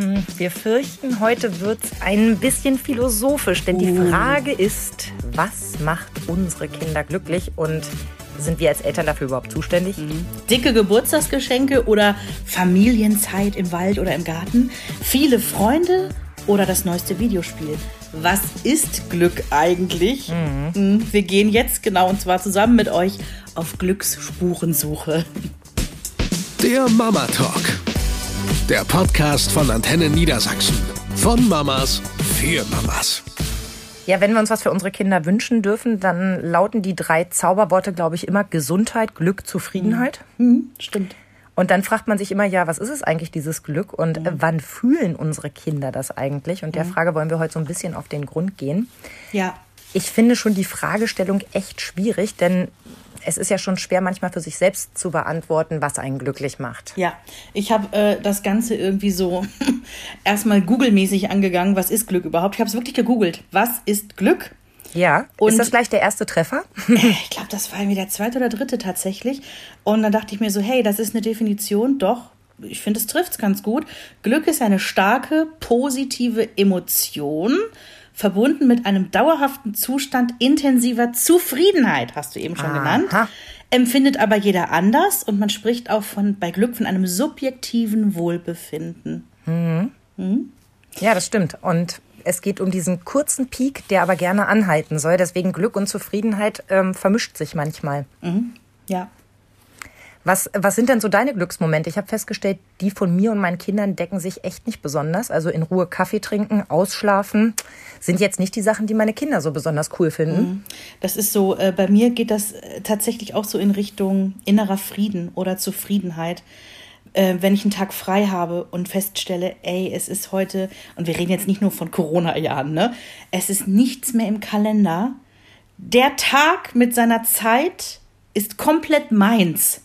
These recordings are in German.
Hm, wir fürchten, heute wird es ein bisschen philosophisch, denn die Frage ist, was macht unsere Kinder glücklich und sind wir als Eltern dafür überhaupt zuständig? Mhm. Dicke Geburtstagsgeschenke oder Familienzeit im Wald oder im Garten? Viele Freunde oder das neueste Videospiel? Was ist Glück eigentlich? Mhm. Wir gehen jetzt genau und zwar zusammen mit euch auf Glücksspurensuche. Der Mama Talk. Der Podcast von Antenne Niedersachsen. Von Mamas für Mamas. Ja, wenn wir uns was für unsere Kinder wünschen dürfen, dann lauten die drei Zauberworte, glaube ich, immer Gesundheit, Glück, Zufriedenheit. Mhm. Mhm, stimmt. Und dann fragt man sich immer, ja, was ist es eigentlich, dieses Glück? Und mhm. wann fühlen unsere Kinder das eigentlich? Und der mhm. Frage wollen wir heute so ein bisschen auf den Grund gehen. Ja. Ich finde schon die Fragestellung echt schwierig, denn es ist ja schon schwer, manchmal für sich selbst zu beantworten, was einen glücklich macht. Ja, ich habe äh, das Ganze irgendwie so erstmal Google-mäßig angegangen. Was ist Glück überhaupt? Ich habe es wirklich gegoogelt. Was ist Glück? Ja, und ist das gleich der erste Treffer? ich glaube, das war irgendwie der zweite oder dritte tatsächlich. Und dann dachte ich mir so, hey, das ist eine Definition, doch, ich finde, es trifft es ganz gut. Glück ist eine starke, positive Emotion, verbunden mit einem dauerhaften Zustand intensiver Zufriedenheit, hast du eben schon Aha. genannt. Empfindet aber jeder anders und man spricht auch von, bei Glück von einem subjektiven Wohlbefinden. Mhm. Mhm. Ja, das stimmt. Und es geht um diesen kurzen Peak, der aber gerne anhalten soll. Deswegen Glück und Zufriedenheit ähm, vermischt sich manchmal. Mhm. Ja. Was, was sind denn so deine Glücksmomente? Ich habe festgestellt, die von mir und meinen Kindern decken sich echt nicht besonders. Also in Ruhe Kaffee trinken, ausschlafen sind jetzt nicht die Sachen, die meine Kinder so besonders cool finden. Mhm. Das ist so, äh, bei mir geht das äh, tatsächlich auch so in Richtung innerer Frieden oder Zufriedenheit. Äh, wenn ich einen Tag frei habe und feststelle, ey, es ist heute, und wir reden jetzt nicht nur von Corona-Jahren, ne? Es ist nichts mehr im Kalender. Der Tag mit seiner Zeit ist komplett meins.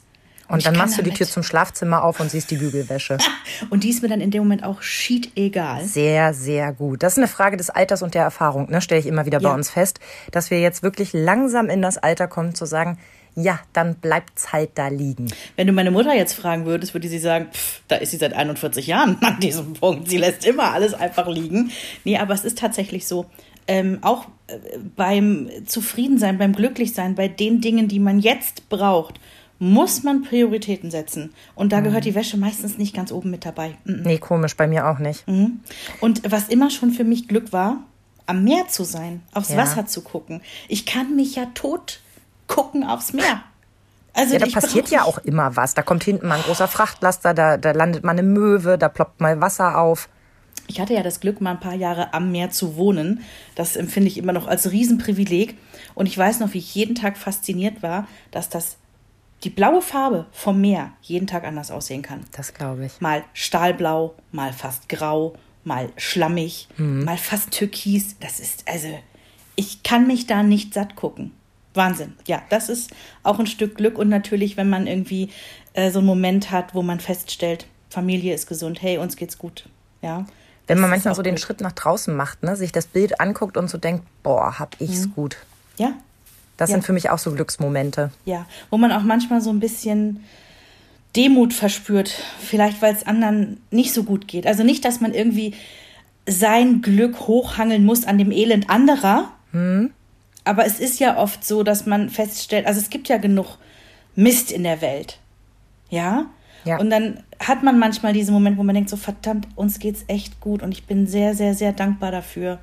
Und, und dann machst du die Tür zum Schlafzimmer auf und siehst die Bügelwäsche. und die ist mir dann in dem Moment auch schied egal. Sehr, sehr gut. Das ist eine Frage des Alters und der Erfahrung, ne? stelle ich immer wieder ja. bei uns fest, dass wir jetzt wirklich langsam in das Alter kommen zu sagen, ja, dann bleibt's halt da liegen. Wenn du meine Mutter jetzt fragen würdest, würde sie sagen, pff, da ist sie seit 41 Jahren an diesem Punkt. Sie lässt immer alles einfach liegen. Nee, aber es ist tatsächlich so. Ähm, auch äh, beim Zufriedensein, beim Glücklichsein, bei den Dingen, die man jetzt braucht, muss man Prioritäten setzen. Und da mhm. gehört die Wäsche meistens nicht ganz oben mit dabei. Mhm. Nee, komisch, bei mir auch nicht. Mhm. Und was immer schon für mich Glück war, am Meer zu sein, aufs ja. Wasser zu gucken. Ich kann mich ja tot gucken aufs Meer. Also ja, da passiert ja auch immer was. Da kommt hinten mal ein großer Frachtlaster, da, da landet mal eine Möwe, da ploppt mal Wasser auf. Ich hatte ja das Glück, mal ein paar Jahre am Meer zu wohnen. Das empfinde ich immer noch als Riesenprivileg. Und ich weiß noch, wie ich jeden Tag fasziniert war, dass das die blaue Farbe vom Meer jeden Tag anders aussehen kann. Das glaube ich. Mal stahlblau, mal fast grau, mal schlammig, mhm. mal fast türkis. Das ist, also, ich kann mich da nicht satt gucken. Wahnsinn. Ja, das ist auch ein Stück Glück und natürlich, wenn man irgendwie äh, so einen Moment hat, wo man feststellt, Familie ist gesund, hey, uns geht's gut. Ja. Wenn man manchmal so den Schritt nach draußen macht, ne, sich das Bild anguckt und so denkt, boah, hab ich's mhm. gut. Ja, das ja. sind für mich auch so Glücksmomente. Ja, wo man auch manchmal so ein bisschen Demut verspürt, vielleicht weil es anderen nicht so gut geht. Also nicht, dass man irgendwie sein Glück hochhangeln muss an dem Elend anderer. Hm. Aber es ist ja oft so, dass man feststellt, also es gibt ja genug Mist in der Welt. Ja? ja. Und dann hat man manchmal diesen Moment, wo man denkt, so verdammt, uns geht's echt gut und ich bin sehr, sehr, sehr dankbar dafür.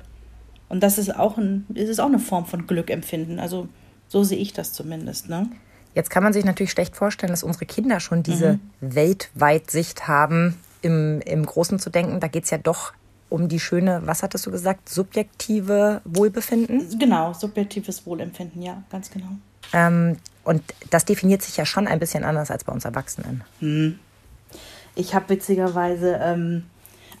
Und das ist auch, ein, ist auch eine Form von Glück empfinden. Also so sehe ich das zumindest. Ne? Jetzt kann man sich natürlich schlecht vorstellen, dass unsere Kinder schon diese mhm. Weltweitsicht haben, im, im Großen zu denken. Da geht es ja doch um die schöne, was hattest du gesagt, subjektive Wohlbefinden? Genau, subjektives Wohlempfinden, ja, ganz genau. Ähm, und das definiert sich ja schon ein bisschen anders als bei uns Erwachsenen. Hm. Ich habe witzigerweise ähm,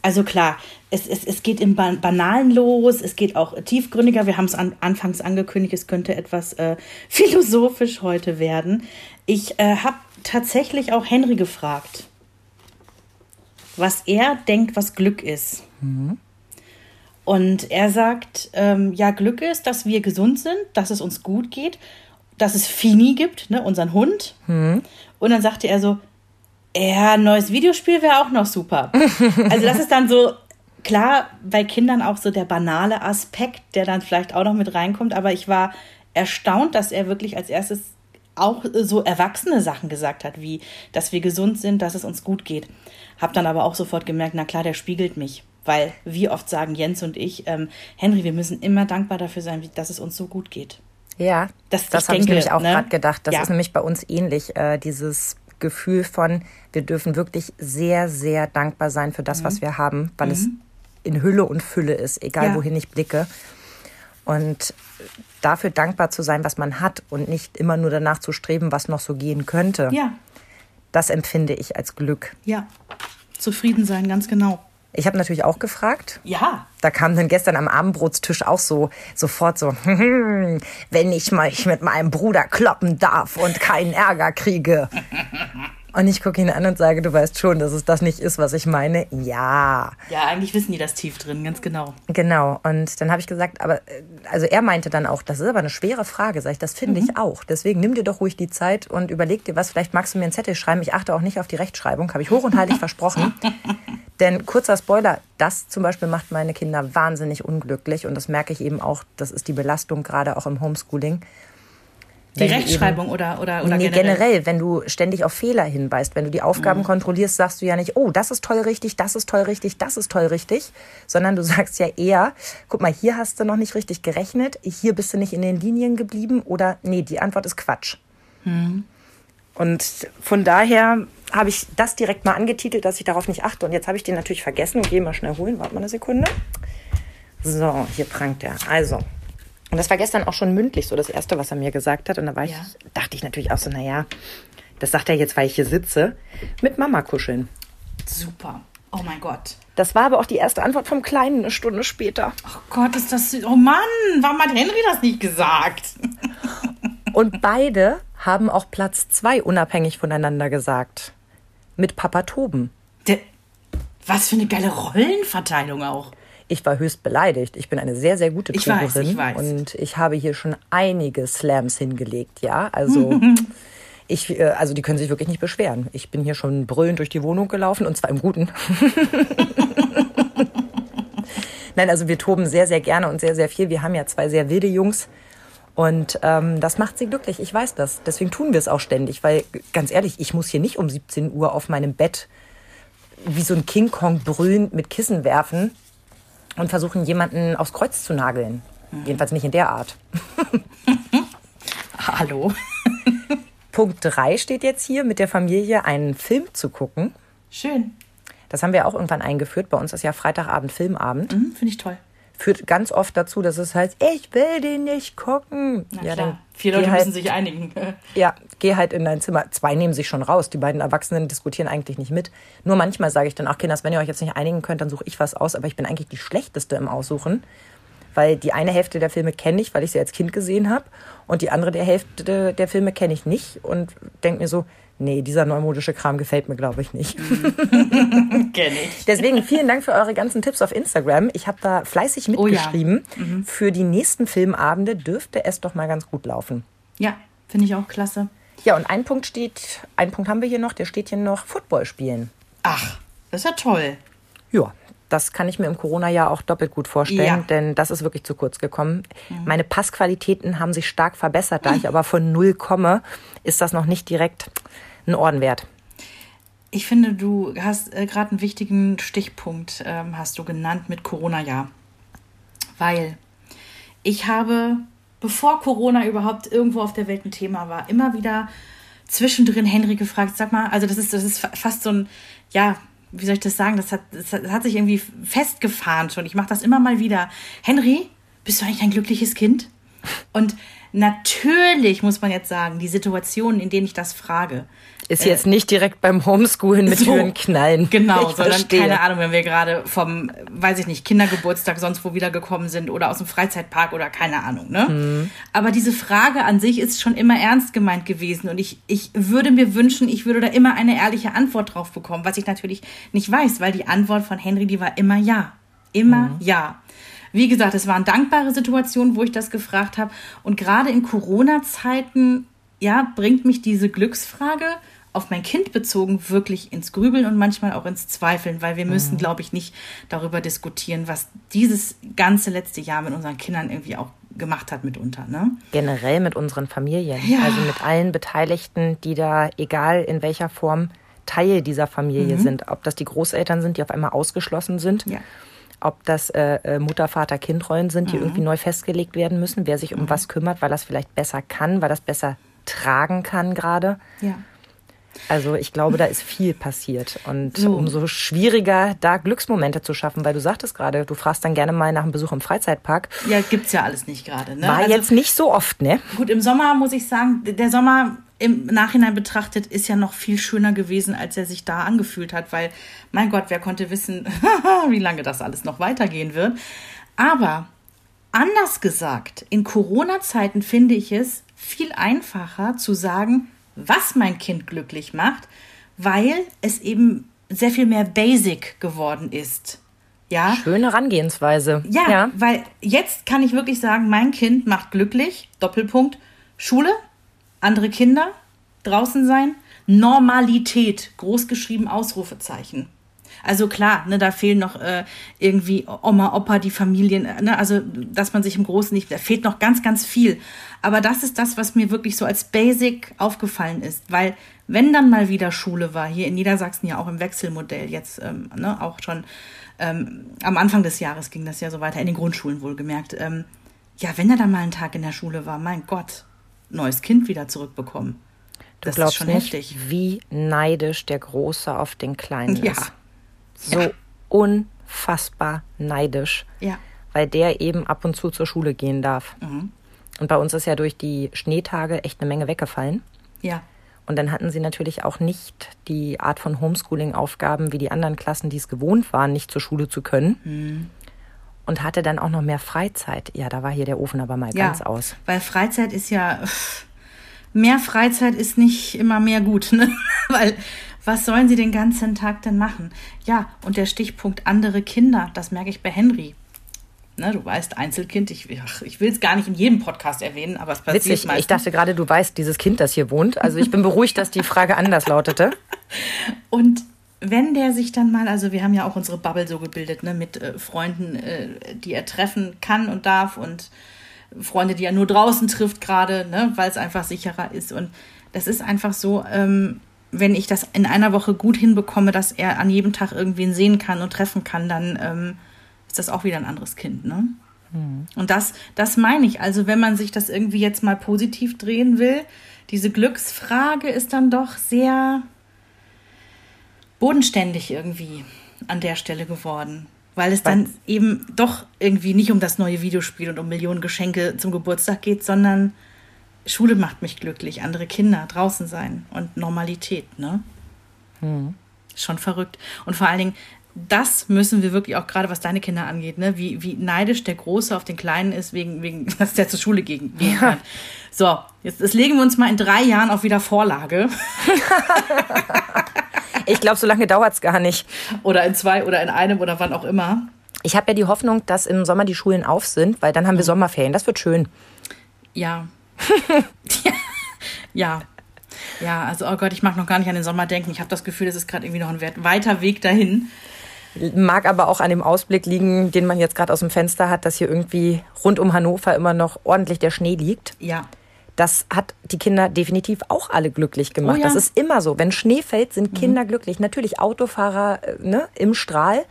also klar, es, es, es geht im Banalen los, es geht auch tiefgründiger. Wir haben es an, anfangs angekündigt, es könnte etwas äh, philosophisch heute werden. Ich äh, habe tatsächlich auch Henry gefragt, was er denkt, was Glück ist. Mhm. Und er sagt, ähm, ja, Glück ist, dass wir gesund sind, dass es uns gut geht, dass es Fini gibt, ne, unseren Hund. Mhm. Und dann sagte er so, Ja, ein neues Videospiel wäre auch noch super. Also das ist dann so, klar, bei Kindern auch so der banale Aspekt, der dann vielleicht auch noch mit reinkommt, aber ich war erstaunt, dass er wirklich als erstes auch so erwachsene Sachen gesagt hat, wie, dass wir gesund sind, dass es uns gut geht. Hab dann aber auch sofort gemerkt, na klar, der spiegelt mich. Weil wie oft sagen Jens und ich, ähm, Henry, wir müssen immer dankbar dafür sein, dass es uns so gut geht. Ja, Das- das habe ich nämlich auch ne? gerade gedacht. Das Ja. ist nämlich bei uns ähnlich, äh, dieses Gefühl von, wir dürfen wirklich sehr, sehr dankbar sein für das, Mhm. was wir haben, weil es in Hülle und Fülle ist, egal Ja. wohin ich blicke. Und dafür dankbar zu sein, was man hat und nicht immer nur danach zu streben, was noch so gehen könnte, Ja, das empfinde ich als Glück. ja. Zufrieden sein, ganz genau. Ich habe natürlich auch gefragt, Ja. Da kam dann gestern am Abendbrotstisch auch so sofort so, wenn ich mal ich mit meinem Bruder kloppen darf und keinen Ärger kriege. Und ich gucke ihn an und sage, du weißt schon, dass es das nicht ist, was ich meine. Ja, Ja, eigentlich wissen die das tief drin, ganz genau. genau. Und dann habe ich gesagt, aber äh, also er meinte dann auch, das ist aber eine schwere Frage. Sag ich, das finde ich auch. Deswegen nimm dir doch ruhig die Zeit und überleg dir was. Vielleicht magst du mir einen Zettel schreiben. Ich achte auch nicht auf die Rechtschreibung, habe ich hoch und heilig versprochen. Denn kurzer Spoiler, das zum Beispiel macht meine Kinder wahnsinnig unglücklich und das merke ich eben auch, das ist die Belastung gerade auch im Homeschooling. Die Rechtschreibung oder, oder, oder nee, generell? generell, wenn du ständig auf Fehler hinweist, wenn du die Aufgaben Mhm. kontrollierst, sagst du ja nicht, oh, das ist toll richtig, das ist toll richtig, das ist toll richtig, sondern du sagst ja eher, guck mal, hier hast du noch nicht richtig gerechnet, hier bist du nicht in den Linien geblieben oder nee, die Antwort ist Quatsch. Mhm. Und von daher habe ich das direkt mal angetitelt, dass ich darauf nicht achte. Und jetzt habe ich den natürlich vergessen und gehe mal schnell holen. Warte mal eine Sekunde. So, hier prangt er. Also. Und das war gestern auch schon mündlich so das Erste, was er mir gesagt hat. Und da war ich, Ja. dachte ich natürlich auch so, naja, das sagt er jetzt, weil ich hier sitze, mit Mama kuscheln. Super. Oh mein Gott. Das war aber auch die erste Antwort vom Kleinen eine Stunde später. Oh Gott, ist das. Oh Mann, warum hat Henry das nicht gesagt? Und beide haben auch Platz zwei unabhängig voneinander gesagt. Mit Papa Toben. Der, was für eine geile Rollenverteilung auch. Ich war höchst beleidigt. Ich bin eine sehr, sehr gute Ich weiß, Toberin. ich weiß. Und ich habe hier schon einige Slams hingelegt, ja. Also. Ich, äh, also die können sich wirklich nicht beschweren. Ich bin hier schon brüllend durch die Wohnung gelaufen und zwar im Guten. Nein, also wir toben sehr, sehr gerne und sehr, sehr viel. Wir haben ja zwei sehr wilde Jungs und ähm, das macht sie glücklich. Ich weiß das. Deswegen tun wir es auch ständig, weil ganz ehrlich, ich muss hier nicht um 17 Uhr auf meinem Bett wie so ein King Kong brüllend mit Kissen werfen und versuchen, jemanden aufs Kreuz zu nageln. Jedenfalls nicht in der Art. Hallo. Punkt 3 steht jetzt hier, mit der Familie einen Film zu gucken. Schön. Das haben wir auch irgendwann eingeführt. Bei uns ist ja Freitagabend Filmabend. Mhm, Finde ich toll. Führt ganz oft dazu, dass es heißt, ich will den nicht gucken. Na ja, klar. Vier geh Leute halt, müssen sich einigen. Ja, geh halt in dein Zimmer. Zwei nehmen sich schon raus. Die beiden Erwachsenen diskutieren eigentlich nicht mit. Nur manchmal sage ich dann, ach Kinders, wenn ihr euch jetzt nicht einigen könnt, dann suche ich was aus. Aber ich bin eigentlich die Schlechteste im Aussuchen. Weil die eine Hälfte der Filme kenne ich, weil ich sie als Kind gesehen habe. Und die andere der Hälfte der Filme kenne ich nicht. Und denke mir so, nee, dieser neumodische Kram gefällt mir, glaube ich, nicht. Kenn ich. Deswegen vielen Dank für eure ganzen Tipps auf Instagram. Ich habe da fleißig Oh ja. mitgeschrieben. Für die nächsten Filmabende dürfte es doch mal ganz gut laufen. Ja, finde ich auch klasse. Ja, und ein Punkt steht, ein Punkt haben wir hier noch, der steht hier noch, Football spielen. Ach, das ist ja toll. Ja, das kann ich mir im Corona-Jahr auch doppelt gut vorstellen, Ja. denn das ist wirklich zu kurz gekommen. Meine Passqualitäten haben sich stark verbessert, da ich aber von null komme, ist das noch nicht direkt ein Orden wert. Ich finde, du hast äh, gerade einen wichtigen Stichpunkt, ähm, hast du genannt mit Corona-Jahr. Weil ich habe, bevor Corona überhaupt irgendwo auf der Welt ein Thema war, immer wieder zwischendrin Henry gefragt, sag mal, also das ist, das ist fa- fast so ein, ja, wie soll ich das sagen, das hat, das hat- das hat sich irgendwie festgefahren schon. Ich mache das immer mal wieder. Henry, bist du eigentlich ein glückliches Kind? Und natürlich muss man jetzt sagen, die Situationen, in denen ich das frage, Ist jetzt nicht direkt beim Homeschoolen mit so. Türen knallen. Genau, Ich sondern verstehe. keine Ahnung, wenn wir gerade vom, weiß ich nicht, Kindergeburtstag sonst wo wiedergekommen sind oder aus dem Freizeitpark oder keine Ahnung, ne? Mhm. Aber diese Frage an sich ist schon immer ernst gemeint gewesen und ich, ich würde mir wünschen, ich würde da immer eine ehrliche Antwort drauf bekommen, was ich natürlich nicht weiß, weil die Antwort von Henry, die war immer ja. Immer Mhm. ja. Wie gesagt, es waren dankbare Situationen, wo ich das gefragt habe. Und gerade in Corona-Zeiten, ja, bringt mich diese Glücksfrage auf mein Kind bezogen wirklich ins Grübeln und manchmal auch ins Zweifeln, weil wir müssen, glaube ich, nicht darüber diskutieren, was dieses ganze letzte Jahr mit unseren Kindern irgendwie auch gemacht hat mitunter. Ne? Generell mit unseren Familien. Ja. Also mit allen Beteiligten, die da, egal in welcher Form, Teil dieser Familie sind. Ob das die Großeltern sind, die auf einmal ausgeschlossen sind. Ja. Ob das äh, äh, Mutter, Vater, Kind-Rollen sind, Mhm. die irgendwie neu festgelegt werden müssen, wer sich um was kümmert, weil das vielleicht besser kann, weil das besser tragen kann gerade. Ja. Also ich glaube, da ist viel passiert. Und So. umso schwieriger, da Glücksmomente zu schaffen, weil du sagtest gerade, du fragst dann gerne mal nach einem Besuch im Freizeitpark. Ja, gibt's ja alles nicht gerade. Ne? War Also- jetzt nicht so oft, ne? Gut, im Sommer muss ich sagen, der Sommer im Nachhinein betrachtet ist ja noch viel schöner gewesen, als er sich da angefühlt hat, weil, mein Gott, wer konnte wissen, wie lange das alles noch weitergehen wird. Aber anders gesagt, in Corona-Zeiten finde ich es viel einfacher zu sagen, was mein Kind glücklich macht, weil es eben sehr viel mehr basic geworden ist. Ja, Schöne Herangehensweise. ja, weil jetzt kann ich wirklich sagen, mein Kind macht glücklich, Doppelpunkt, Schule, andere Kinder, draußen sein, Normalität, großgeschrieben Ausrufezeichen. Also klar, ne, da fehlen noch äh, irgendwie Oma, Opa, die Familien, äh, ne, also dass man sich im Großen nicht, da fehlt noch ganz, ganz viel. Aber das ist das, was mir wirklich so als Basic aufgefallen ist, weil wenn dann mal wieder Schule war, hier in Niedersachsen ja auch im Wechselmodell, jetzt ähm, ne, auch schon ähm, am Anfang des Jahres ging das ja so weiter, in den Grundschulen wohlgemerkt. Ähm, ja, wenn er dann mal einen Tag in der Schule war, mein Gott, neues Kind wieder zurückbekommen. Du das glaubst ist schon nicht, heftig. wie neidisch der Große auf den Kleinen Ja. ist. So unfassbar neidisch. Ja. Weil der eben ab und zu zur Schule gehen darf. Mhm. Und bei uns ist ja durch die Schneetage echt eine Menge weggefallen. Ja. Und dann hatten sie natürlich auch nicht die Art von Homeschooling-Aufgaben wie die anderen Klassen, die es gewohnt waren, nicht zur Schule zu können. Mhm. Und hatte dann auch noch mehr Freizeit. Ja, da war hier der Ofen aber mal ja. ganz aus. Weil Freizeit ist ja. Mehr Freizeit ist nicht immer mehr gut, ne? Weil was sollen sie den ganzen Tag denn machen? Ja, und der Stichpunkt andere Kinder, das merke ich bei Henry. Ne, du weißt, Einzelkind, ich, ach, ich will es gar nicht in jedem Podcast erwähnen, aber es passiert Witzig, ich meistens. dachte gerade, du weißt dieses Kind, das hier wohnt. Also ich bin beruhigt, dass die Frage anders lautete. Und wenn der sich dann mal, also wir haben ja auch unsere Bubble so gebildet, ne, mit äh, Freunden, äh, die er treffen kann und darf und Freunde, die er nur draußen trifft gerade, ne, weil es einfach sicherer ist. Und das ist einfach so, ähm, wenn ich das in einer Woche gut hinbekomme, dass er an jedem Tag irgendwen sehen kann und treffen kann, dann ähm, ist das auch wieder ein anderes Kind, ne? Und das, das meine ich. Also, wenn man sich das irgendwie jetzt mal positiv drehen will, diese Glücksfrage ist dann doch sehr bodenständig irgendwie an der Stelle geworden. Weil es dann eben doch irgendwie nicht um das neue Videospiel und um Millionen Geschenke zum Geburtstag geht, sondern Schule macht mich glücklich, andere Kinder, draußen sein und Normalität, ne? Schon verrückt. Und vor allen Dingen, das müssen wir wirklich auch gerade, was deine Kinder angeht, ne? wie, wie neidisch der Große auf den Kleinen ist, wegen, wegen dass der zur Schule gehen, gehen kann. So, jetzt das legen wir uns mal in drei Jahren auf wieder Vorlage. Ich glaube, so lange dauert es gar nicht. Oder in zwei oder in einem oder wann auch immer. Ich habe ja die Hoffnung, dass im Sommer die Schulen auf sind, weil dann haben wir Sommerferien. Das wird schön. Ja. ja. Ja. Ja, also, oh Gott, ich mag noch gar nicht an den Sommer denken. Ich habe das Gefühl, es ist gerade irgendwie noch ein weit- weiter Weg dahin. Mag aber auch an dem Ausblick liegen, den man jetzt gerade aus dem Fenster hat, dass hier irgendwie rund um Hannover immer noch ordentlich der Schnee liegt. Ja. Das hat die Kinder definitiv auch alle glücklich gemacht. Oh ja. Mhm. Das ist immer so. Wenn Schnee fällt, sind Kinder glücklich. Natürlich Autofahrer äh, ne, im Strahl.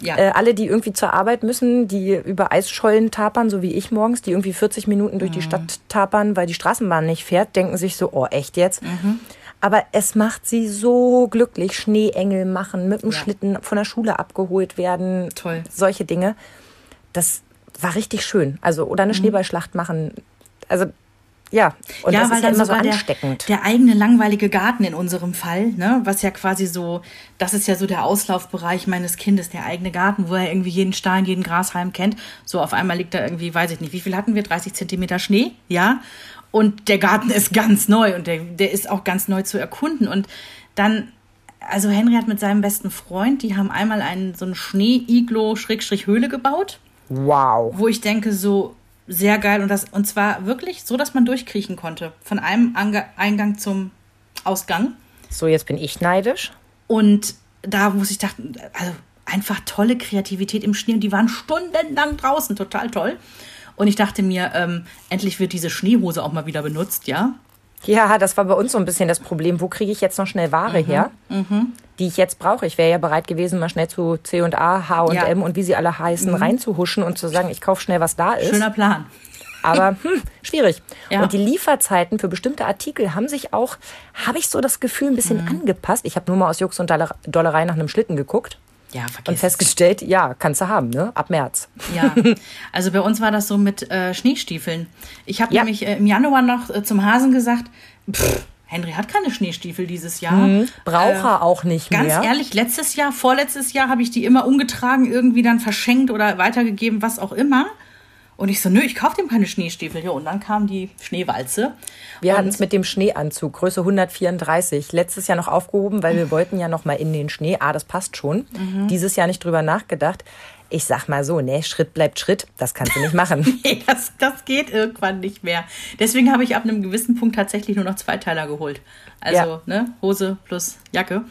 Ja. Äh, alle, die irgendwie zur Arbeit müssen, die über Eisschollen tapern, so wie ich morgens, die irgendwie 40 Minuten durch Mhm. die Stadt tapern, weil die Straßenbahn nicht fährt, denken sich so, oh, echt jetzt? Mhm. Aber es macht sie so glücklich. Schneeengel machen, mit dem Ja. Schlitten von der Schule abgeholt werden. Toll. Solche Dinge. Das war richtig schön. Also, oder eine Schneeballschlacht machen. Also, ja. Und Mhm. ja, das weil ist ja dann immer so sogar der, ansteckend. der eigene langweilige Garten in unserem Fall, ne, was ja quasi so, das ist ja so der Auslaufbereich meines Kindes, der eigene Garten, wo er irgendwie jeden Stein, jeden Grashalm kennt. So auf einmal liegt da irgendwie, weiß ich nicht, wie viel hatten wir? 30 Zentimeter Schnee, ja. Und der Garten ist ganz neu und der, der ist auch ganz neu zu erkunden. Und dann, also Henry hat mit seinem besten Freund, die haben einmal einen so einen Schnee-Iglo-Höhle gebaut Wow. wo ich denke, so sehr geil und das und zwar wirklich so, dass man durchkriechen konnte von einem Ange Eingang zum Ausgang. So, jetzt bin ich neidisch. Und da muss ich dachten, also einfach tolle Kreativität im Schnee und die waren stundenlang draußen, total toll. Und ich dachte mir, ähm, endlich wird diese Schneehose auch mal wieder benutzt, ja. Ja, das war bei uns so ein bisschen das Problem. Wo kriege ich jetzt noch schnell Ware her, die ich jetzt brauche? Ich wäre ja bereit gewesen, mal schnell zu C&A, H&M Ja. und wie sie alle heißen, reinzuhuschen und zu sagen, ich kaufe schnell, was da ist. Schöner Plan. Aber hm, schwierig. Ja. Und die Lieferzeiten für bestimmte Artikel haben sich auch, habe ich so das Gefühl, ein bisschen angepasst. Ich habe nur mal aus Jux und Doller- Dollerei nach einem Schlitten geguckt Ja, und vergiss es. festgestellt, ja, kannst du haben, ne? Ab März. Ja, also bei uns war das so mit äh, Schneestiefeln. Ich habe Ja. nämlich äh, im Januar noch äh, zum Hasen gesagt, pff, Henry hat keine Schneestiefel dieses Jahr. Braucht Äh, er auch nicht Ganz mehr. ehrlich, letztes Jahr, vorletztes Jahr habe ich die immer umgetragen, irgendwie dann verschenkt oder weitergegeben, was auch immer. Und ich so, nö, ich kaufe dem keine Schneestiefel. Ja, und dann kam die Schneewalze. Wir hatten es mit dem Schneeanzug, Größe 134, letztes Jahr noch aufgehoben, weil wir wollten ja noch mal in den Schnee. Ah, das passt schon. Mhm. Dieses Jahr nicht drüber nachgedacht. Ich sag mal so, ne, Schritt bleibt Schritt. Das kannst du nicht machen. Nee, das, das geht irgendwann nicht mehr. Deswegen habe ich ab einem gewissen Punkt tatsächlich nur noch Zweiteiler geholt. Also Ja. ne, Hose plus Jacke.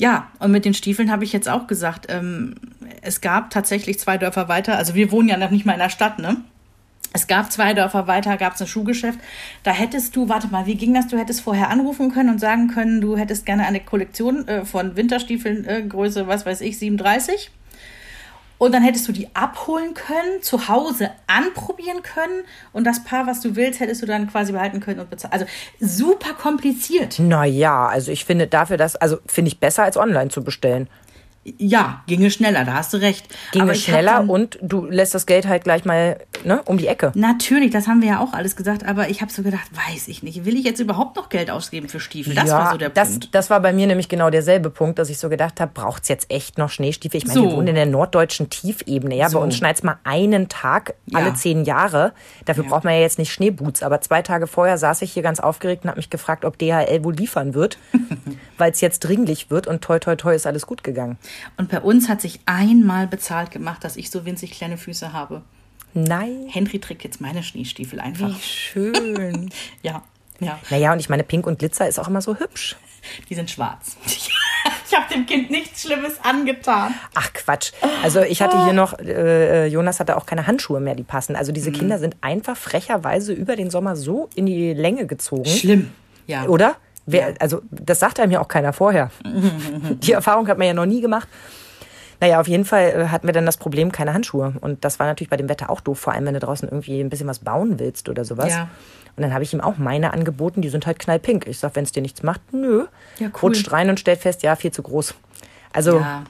Ja, und mit den Stiefeln habe ich jetzt auch gesagt, ähm, es gab tatsächlich zwei Dörfer weiter, also wir wohnen ja noch nicht mal in der Stadt, ne? Es gab zwei Dörfer weiter, gab es ein Schuhgeschäft. Da hättest du, warte mal, wie ging das? Du hättest vorher anrufen können und sagen können, du hättest gerne eine Kollektion äh, von Winterstiefeln, äh, Größe, was weiß ich, 37. Und dann hättest du die abholen können, zu Hause anprobieren können und das Paar, was du willst, hättest du dann quasi behalten können und bezahlen. Also super kompliziert. naja, also ich finde dafür das, also finde ich besser als online zu bestellen. Ja, ginge schneller, da hast du recht. Ginge Aber schneller dann- und du lässt das Geld halt gleich mal ne, um die Ecke. Natürlich, das haben wir ja auch alles gesagt, aber ich habe so gedacht, weiß ich nicht, will ich jetzt überhaupt noch Geld ausgeben für Stiefel? Das ja, war so der das, Punkt. das war bei mir nämlich genau derselbe Punkt, dass ich so gedacht habe, braucht es jetzt echt noch Schneestiefel? Ich meine, So. wir wohnen in der norddeutschen Tiefebene. Ja? So. Bei uns schneit mal einen Tag Ja. alle zehn Jahre. Dafür Ja. braucht man ja jetzt nicht Schneeboots. Aber zwei Tage vorher saß ich hier ganz aufgeregt und habe mich gefragt, ob DHL wohl liefern wird, weil es jetzt dringlich wird und toi, toi, toi ist alles gut gegangen. Und bei uns hat sich einmal bezahlt gemacht, dass ich so winzig kleine Füße habe. Nein, Henry trägt jetzt meine Schneestiefel einfach. wie schön. Ja, ja, naja, und ich meine, Pink und Glitzer ist auch immer so hübsch. die sind schwarz. Ich habe dem Kind nichts Schlimmes angetan. Ach Quatsch. Also ich hatte hier noch, äh, Jonas hatte auch keine Handschuhe mehr, die passen. Also Mhm. diese Kinder sind einfach frecherweise über den Sommer so in die Länge gezogen. Schlimm. Ja. Oder? Wer, Also das sagt einem ja auch keiner vorher. die Erfahrung hat man ja noch nie gemacht. Naja, auf jeden Fall äh, hatten wir dann das Problem, keine Handschuhe. Und das war natürlich bei dem Wetter auch doof, vor allem wenn du draußen irgendwie ein bisschen was bauen willst oder sowas. Ja. Und dann habe ich ihm auch meine angeboten, die sind halt knallpink. Ich sag, wenn es dir nichts macht, nö. Ja, cool. Rutscht rein und stellt fest, ja, viel zu groß. Also Ja.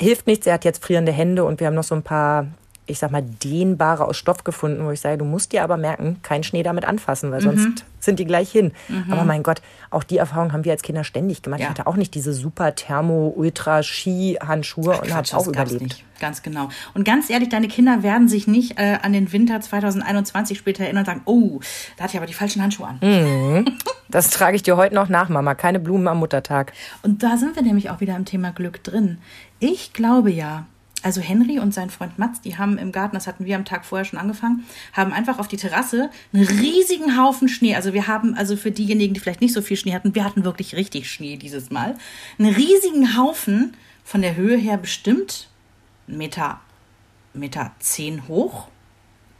hilft nichts. Er hat jetzt frierende Hände und wir haben noch so ein paar, ich sag mal, dehnbare aus Stoff gefunden, wo ich sage, du musst dir aber merken, keinen Schnee damit anfassen, weil Mhm. sonst sind die gleich hin. Aber mein Gott, auch die Erfahrung haben wir als Kinder ständig gemacht. Ja. Ich hatte auch nicht diese super Thermo-Ultra-Ski-Handschuhe und habe auch überlebt. Nicht. Ganz genau. Und ganz ehrlich, deine Kinder werden sich nicht äh, an den Winter 2021 später erinnern und sagen, oh, da hatte ich aber die falschen Handschuhe an. Mhm. Das trage ich dir heute noch nach, Mama. Keine Blumen am Muttertag. Und da sind wir nämlich auch wieder im Thema Glück drin. Ich glaube ja, also Henry und sein Freund Mats, die haben im Garten, das hatten wir am Tag vorher schon angefangen, haben einfach auf die Terrasse einen riesigen Haufen Schnee. Also wir haben, also für diejenigen, die vielleicht nicht so viel Schnee hatten, wir hatten wirklich richtig Schnee dieses Mal. Einen riesigen Haufen von der Höhe her bestimmt einen Meter, Meter zehn hoch.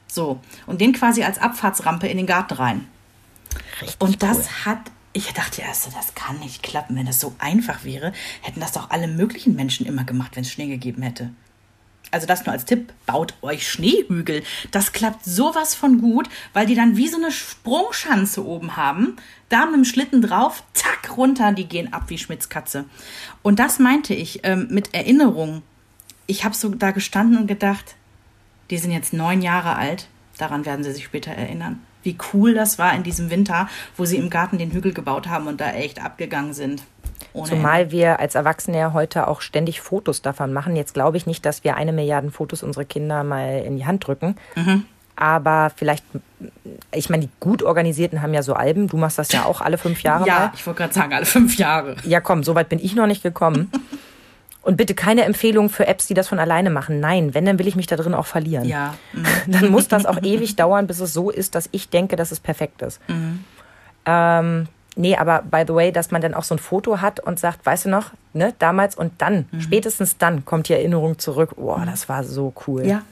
So. Und den quasi als Abfahrtsrampe in den Garten rein. Richtig Und das cool. hat, ich dachte erst, so, das kann nicht klappen. Wenn das so einfach wäre, hätten das doch alle möglichen Menschen immer gemacht, wenn es Schnee gegeben hätte. Also das nur als Tipp, baut euch Schneehügel. Das klappt sowas von gut, weil die dann wie so eine Sprungschanze oben haben. Da mit dem Schlitten drauf, zack, runter, die gehen ab wie Schmitzkatze. Und das meinte ich ähm, mit Erinnerung. Ich habe so da gestanden und gedacht, die sind jetzt neun Jahre alt. Daran werden sie sich später erinnern. Wie cool das war in diesem Winter, wo sie im Garten den Hügel gebaut haben und da echt abgegangen sind. Ohne Ende. Zumal wir als Erwachsene ja heute auch ständig Fotos davon machen. Jetzt glaube ich nicht, dass wir eine Milliarde Fotos unsere Kinder mal in die Hand drücken. Mhm. Aber vielleicht, ich meine, die gut organisierten haben ja so Alben. Du machst das ja auch alle fünf Jahre Ja, mal. ich wollte gerade sagen, alle fünf Jahre. Ja, komm, so weit bin ich noch nicht gekommen. Und bitte keine Empfehlung für Apps, die das von alleine machen. Nein, wenn, dann will ich mich da drin auch verlieren. Ja. mhm. Dann muss das auch ewig dauern, bis es so ist, dass ich denke, dass es perfekt ist. Mhm. Ähm, Nee, aber by the way, dass man dann auch so ein Foto hat und sagt, weißt du noch, ne, damals und dann, mhm. spätestens dann kommt die Erinnerung zurück. Boah, das war so cool. Ja,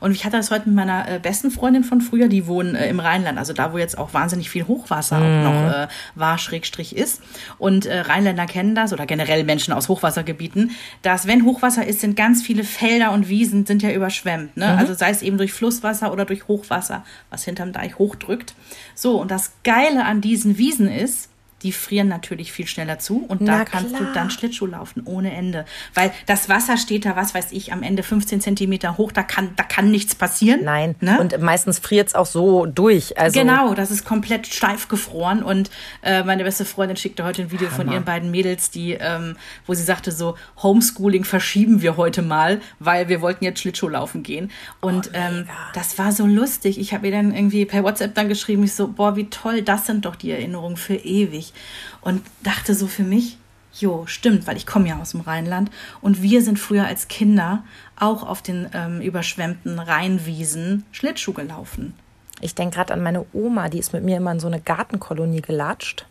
und ich hatte das heute mit meiner äh, besten Freundin von früher, die wohnen äh, im Rheinland, also da, wo jetzt auch wahnsinnig viel Hochwasser mhm. auch noch äh, war, Schrägstrich ist. Und äh, Rheinländer kennen das oder generell Menschen aus Hochwassergebieten, dass wenn Hochwasser ist, sind ganz viele Felder und Wiesen sind ja überschwemmt. Ne? Mhm. Also sei es eben durch Flusswasser oder durch Hochwasser, was hinterm Deich hochdrückt. So, und das Geile an diesen Wiesen ist, die frieren natürlich viel schneller zu und Na da kannst klar. du dann Schlittschuh laufen ohne Ende. Weil das Wasser steht da, was weiß ich, am Ende 15 Zentimeter hoch, da kann, da kann nichts passieren. Nein. Ne? Und meistens friert es auch so durch. Also genau, das ist komplett steif gefroren. Und äh, meine beste Freundin schickte heute ein Video Hammer. von ihren beiden Mädels, die, ähm, wo sie sagte, so, Homeschooling verschieben wir heute mal, weil wir wollten jetzt Schlittschuh laufen gehen. Und oh, ähm, das war so lustig. Ich habe ihr dann irgendwie per WhatsApp dann geschrieben, ich so, boah, wie toll, das sind doch die Erinnerungen für ewig und dachte so für mich, jo, stimmt, weil ich komme ja aus dem Rheinland und wir sind früher als Kinder auch auf den ähm, überschwemmten Rheinwiesen Schlittschuh gelaufen. Ich denke gerade an meine Oma, die ist mit mir immer in so eine Gartenkolonie gelatscht.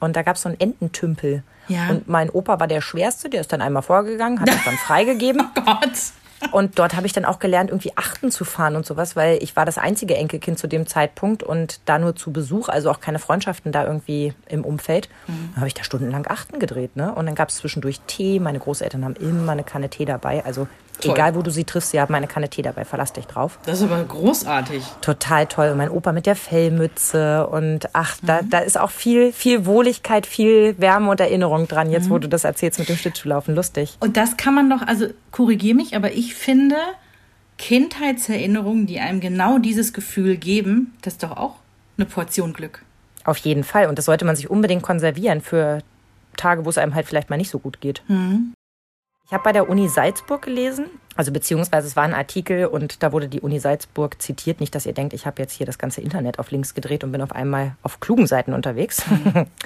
Und da gab es so einen Ententümpel. Ja. Und mein Opa war der Schwerste, der ist dann einmal vorgegangen, hat das dann freigegeben. oh Gott. Und dort habe ich dann auch gelernt, irgendwie Achten zu fahren und sowas, weil ich war das einzige Enkelkind zu dem Zeitpunkt und da nur zu Besuch, also auch keine Freundschaften da irgendwie im Umfeld. Mhm. Dann habe ich da stundenlang Achten gedreht. Ne? Und dann gab es zwischendurch Tee. Meine Großeltern haben immer eine Kanne Tee dabei. Also Toll. Egal, wo du sie triffst, sie haben eine Kanne Tee dabei. Verlass dich drauf. Das ist aber großartig. Total toll. Und mein Opa mit der Fellmütze. Und ach, mhm. da, da ist auch viel, viel Wohligkeit, viel Wärme und Erinnerung dran, jetzt mhm. wo du das erzählst mit dem Schlittschuhlaufen. Lustig. Und das kann man doch, also korrigier mich, aber ich finde, Kindheitserinnerungen, die einem genau dieses Gefühl geben, das ist doch auch eine Portion Glück. Auf jeden Fall. Und das sollte man sich unbedingt konservieren für Tage, wo es einem halt vielleicht mal nicht so gut geht. Mhm. Ich habe bei der Uni Salzburg gelesen, also beziehungsweise es war ein Artikel und da wurde die Uni Salzburg zitiert. Nicht, dass ihr denkt, ich habe jetzt hier das ganze Internet auf links gedreht und bin auf einmal auf klugen Seiten unterwegs.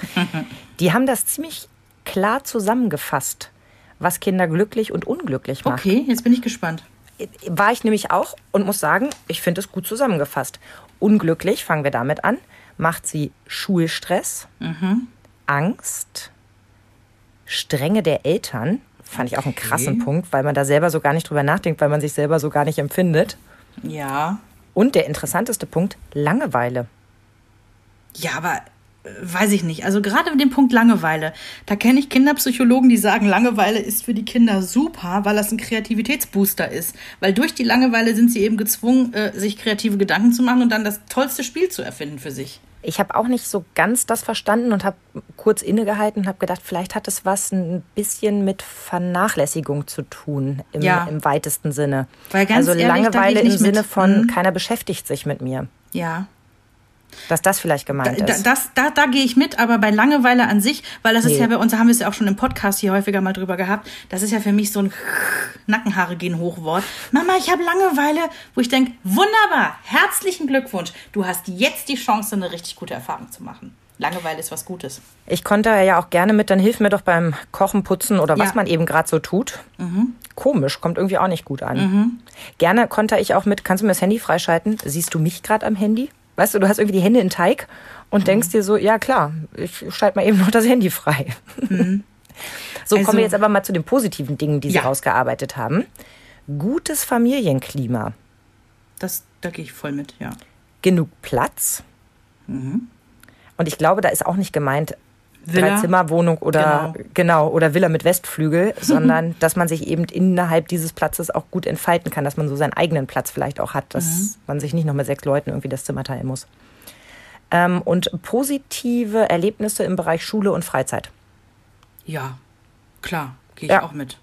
die haben das ziemlich klar zusammengefasst, was Kinder glücklich und unglücklich macht. Okay, jetzt bin ich gespannt. War ich nämlich auch und muss sagen, ich finde es gut zusammengefasst. Unglücklich, fangen wir damit an, macht sie Schulstress, mhm. Angst, Strenge der Eltern, Fand ich auch einen krassen Punkt, weil man da selber so gar nicht drüber nachdenkt, weil man sich selber so gar nicht empfindet. Ja. Und der interessanteste Punkt, Langeweile. Ja, aber äh, weiß ich nicht. Also gerade mit dem Punkt Langeweile, da kenne ich Kinderpsychologen, die sagen, Langeweile ist für die Kinder super, weil das ein Kreativitätsbooster ist. Weil durch die Langeweile sind sie eben gezwungen, äh, sich kreative Gedanken zu machen und dann das tollste Spiel zu erfinden für sich. Ich habe auch nicht so ganz das verstanden und habe kurz innegehalten und habe gedacht, vielleicht hat es was ein bisschen mit Vernachlässigung zu tun im, ja. im weitesten Sinne. Weil ganz also ehrlich, Langeweile im Sinne von mhm. keiner beschäftigt sich mit mir. Ja. Dass das vielleicht gemeint da, ist. Das, da, da gehe ich mit, aber bei Langeweile an sich, weil das nee. ist ja bei uns, da haben wir es ja auch schon im Podcast hier häufiger mal drüber gehabt, das ist ja für mich so ein Nackenhaare gehen Hochwort. Mama, ich habe Langeweile, wo ich denke, wunderbar, herzlichen Glückwunsch, du hast jetzt die Chance, eine richtig gute Erfahrung zu machen. Langeweile ist was Gutes. Ich konnte ja auch gerne mit, dann hilf mir doch beim Kochen, Putzen oder was ja. man eben gerade so tut. Mhm. Komisch, kommt irgendwie auch nicht gut an. Mhm. Gerne konnte ich auch mit, kannst du mir das Handy freischalten? Siehst du mich gerade am Handy? Weißt du, du hast irgendwie die Hände in Teig und mhm. denkst dir so, ja klar, ich schalte mal eben noch das Handy frei. Mhm. so, also, kommen wir jetzt aber mal zu den positiven Dingen, die Sie ja. rausgearbeitet haben. Gutes Familienklima. Das, da gehe ich voll mit, ja. Genug Platz. Mhm. Und ich glaube, da ist auch nicht gemeint. Dreizimmerwohnung oder genau. genau. oder Villa mit Westflügel, sondern dass man sich eben innerhalb dieses Platzes auch gut entfalten kann, dass man so seinen eigenen Platz vielleicht auch hat, dass mhm. man sich nicht noch mit sechs Leuten irgendwie das Zimmer teilen muss. Ähm, und positive Erlebnisse im Bereich Schule und Freizeit. Ja, klar, gehe ich ja. auch mit.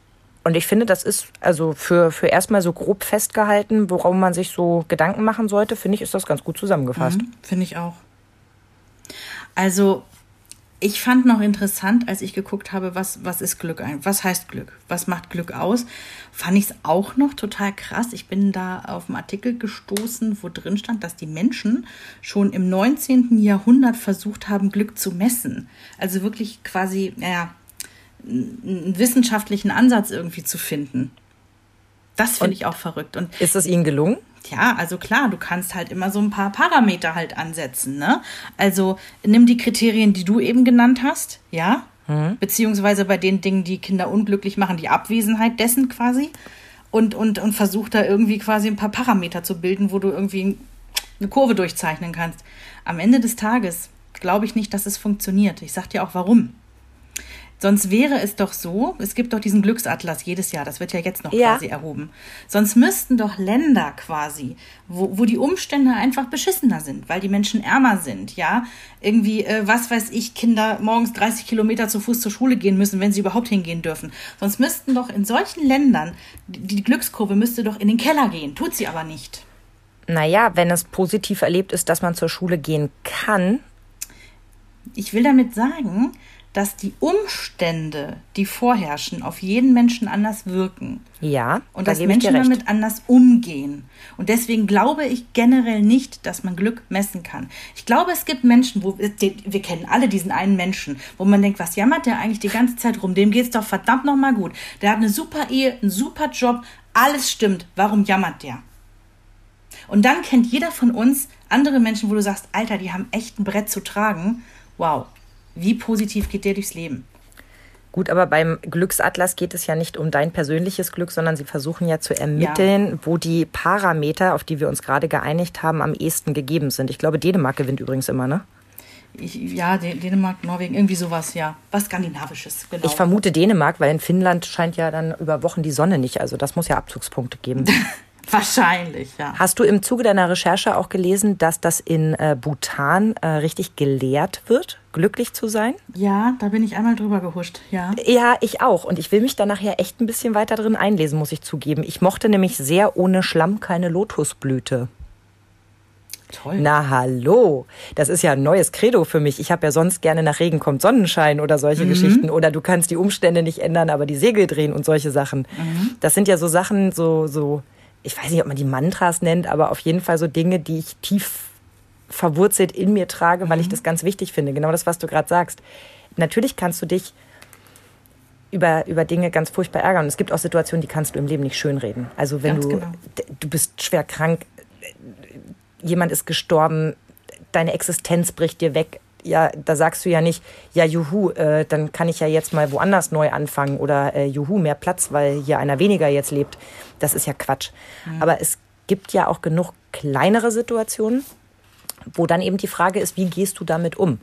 Und ich finde, das ist also für, für erstmal so grob festgehalten, worum man sich so Gedanken machen sollte, finde ich, ist das ganz gut zusammengefasst. Mhm, finde ich auch. Also ich fand noch interessant, als ich geguckt habe, was, was ist Glück ein? Was heißt Glück? Was macht Glück aus? Fand ich es auch noch total krass. Ich bin da auf einen Artikel gestoßen, wo drin stand, dass die Menschen schon im 19. Jahrhundert versucht haben, Glück zu messen. Also wirklich quasi, naja, einen wissenschaftlichen Ansatz irgendwie zu finden. Das finde ich auch verrückt. Und ist es Ihnen gelungen? Ja, also klar, du kannst halt immer so ein paar Parameter halt ansetzen, ne? Also nimm die Kriterien, die du eben genannt hast, ja? Mhm. Beziehungsweise bei den Dingen, die Kinder unglücklich machen, die Abwesenheit dessen quasi. Und, und, und versuch da irgendwie quasi ein paar Parameter zu bilden, wo du irgendwie eine Kurve durchzeichnen kannst. Am Ende des Tages glaube ich nicht, dass es funktioniert. Ich sag dir auch warum. Sonst wäre es doch so, es gibt doch diesen Glücksatlas jedes Jahr, das wird ja jetzt noch ja. quasi erhoben. Sonst müssten doch Länder quasi, wo, wo die Umstände einfach beschissener sind, weil die Menschen ärmer sind, ja, irgendwie, äh, was weiß ich, Kinder morgens 30 Kilometer zu Fuß zur Schule gehen müssen, wenn sie überhaupt hingehen dürfen. Sonst müssten doch in solchen Ländern, die, die Glückskurve müsste doch in den Keller gehen, tut sie aber nicht. Naja, wenn es positiv erlebt ist, dass man zur Schule gehen kann. Ich will damit sagen, dass die Umstände, die vorherrschen, auf jeden Menschen anders wirken. Ja. Und dass Menschen damit anders umgehen. Und deswegen glaube ich generell nicht, dass man Glück messen kann. Ich glaube, es gibt Menschen, wo wir kennen alle diesen einen Menschen, wo man denkt, was jammert der eigentlich die ganze Zeit rum? Dem geht's doch verdammt noch mal gut. Der hat eine super Ehe, einen super Job, alles stimmt. Warum jammert der? Und dann kennt jeder von uns andere Menschen, wo du sagst, Alter, die haben echt ein Brett zu tragen. Wow, wie positiv geht der durchs Leben? Gut, aber beim Glücksatlas geht es ja nicht um dein persönliches Glück, sondern sie versuchen ja zu ermitteln, ja. wo die Parameter, auf die wir uns gerade geeinigt haben, am ehesten gegeben sind. Ich glaube, Dänemark gewinnt übrigens immer, ne? Ich, ja, Dänemark, Norwegen, irgendwie sowas, ja. Was Skandinavisches, genau. Ich vermute Dänemark, weil in Finnland scheint ja dann über Wochen die Sonne nicht. Also das muss ja Abzugspunkte geben. Wahrscheinlich, ja. Hast du im Zuge deiner Recherche auch gelesen, dass das in äh, Bhutan äh, richtig gelehrt wird, glücklich zu sein? Ja, da bin ich einmal drüber gehuscht, ja. Ja, ich auch. Und ich will mich da nachher echt ein bisschen weiter drin einlesen, muss ich zugeben. Ich mochte nämlich sehr ohne Schlamm keine Lotusblüte. Toll. Na hallo, das ist ja ein neues Credo für mich. Ich habe ja sonst gerne nach Regen kommt Sonnenschein oder solche mhm. Geschichten. Oder du kannst die Umstände nicht ändern, aber die Segel drehen und solche Sachen. Mhm. Das sind ja so Sachen, so, so ich weiß nicht, ob man die Mantras nennt, aber auf jeden Fall so Dinge, die ich tief verwurzelt in mir trage, weil ich mhm. das ganz wichtig finde. Genau das, was du gerade sagst. Natürlich kannst du dich über, über Dinge ganz furchtbar ärgern. Und es gibt auch Situationen, die kannst du im Leben nicht schönreden. Also wenn ganz du, genau. du bist schwer krank, jemand ist gestorben, deine Existenz bricht dir weg ja, da sagst du ja nicht, ja, juhu, äh, dann kann ich ja jetzt mal woanders neu anfangen oder äh, juhu, mehr Platz, weil hier einer weniger jetzt lebt. Das ist ja Quatsch. Mhm. Aber es gibt ja auch genug kleinere Situationen, wo dann eben die Frage ist, wie gehst du damit um?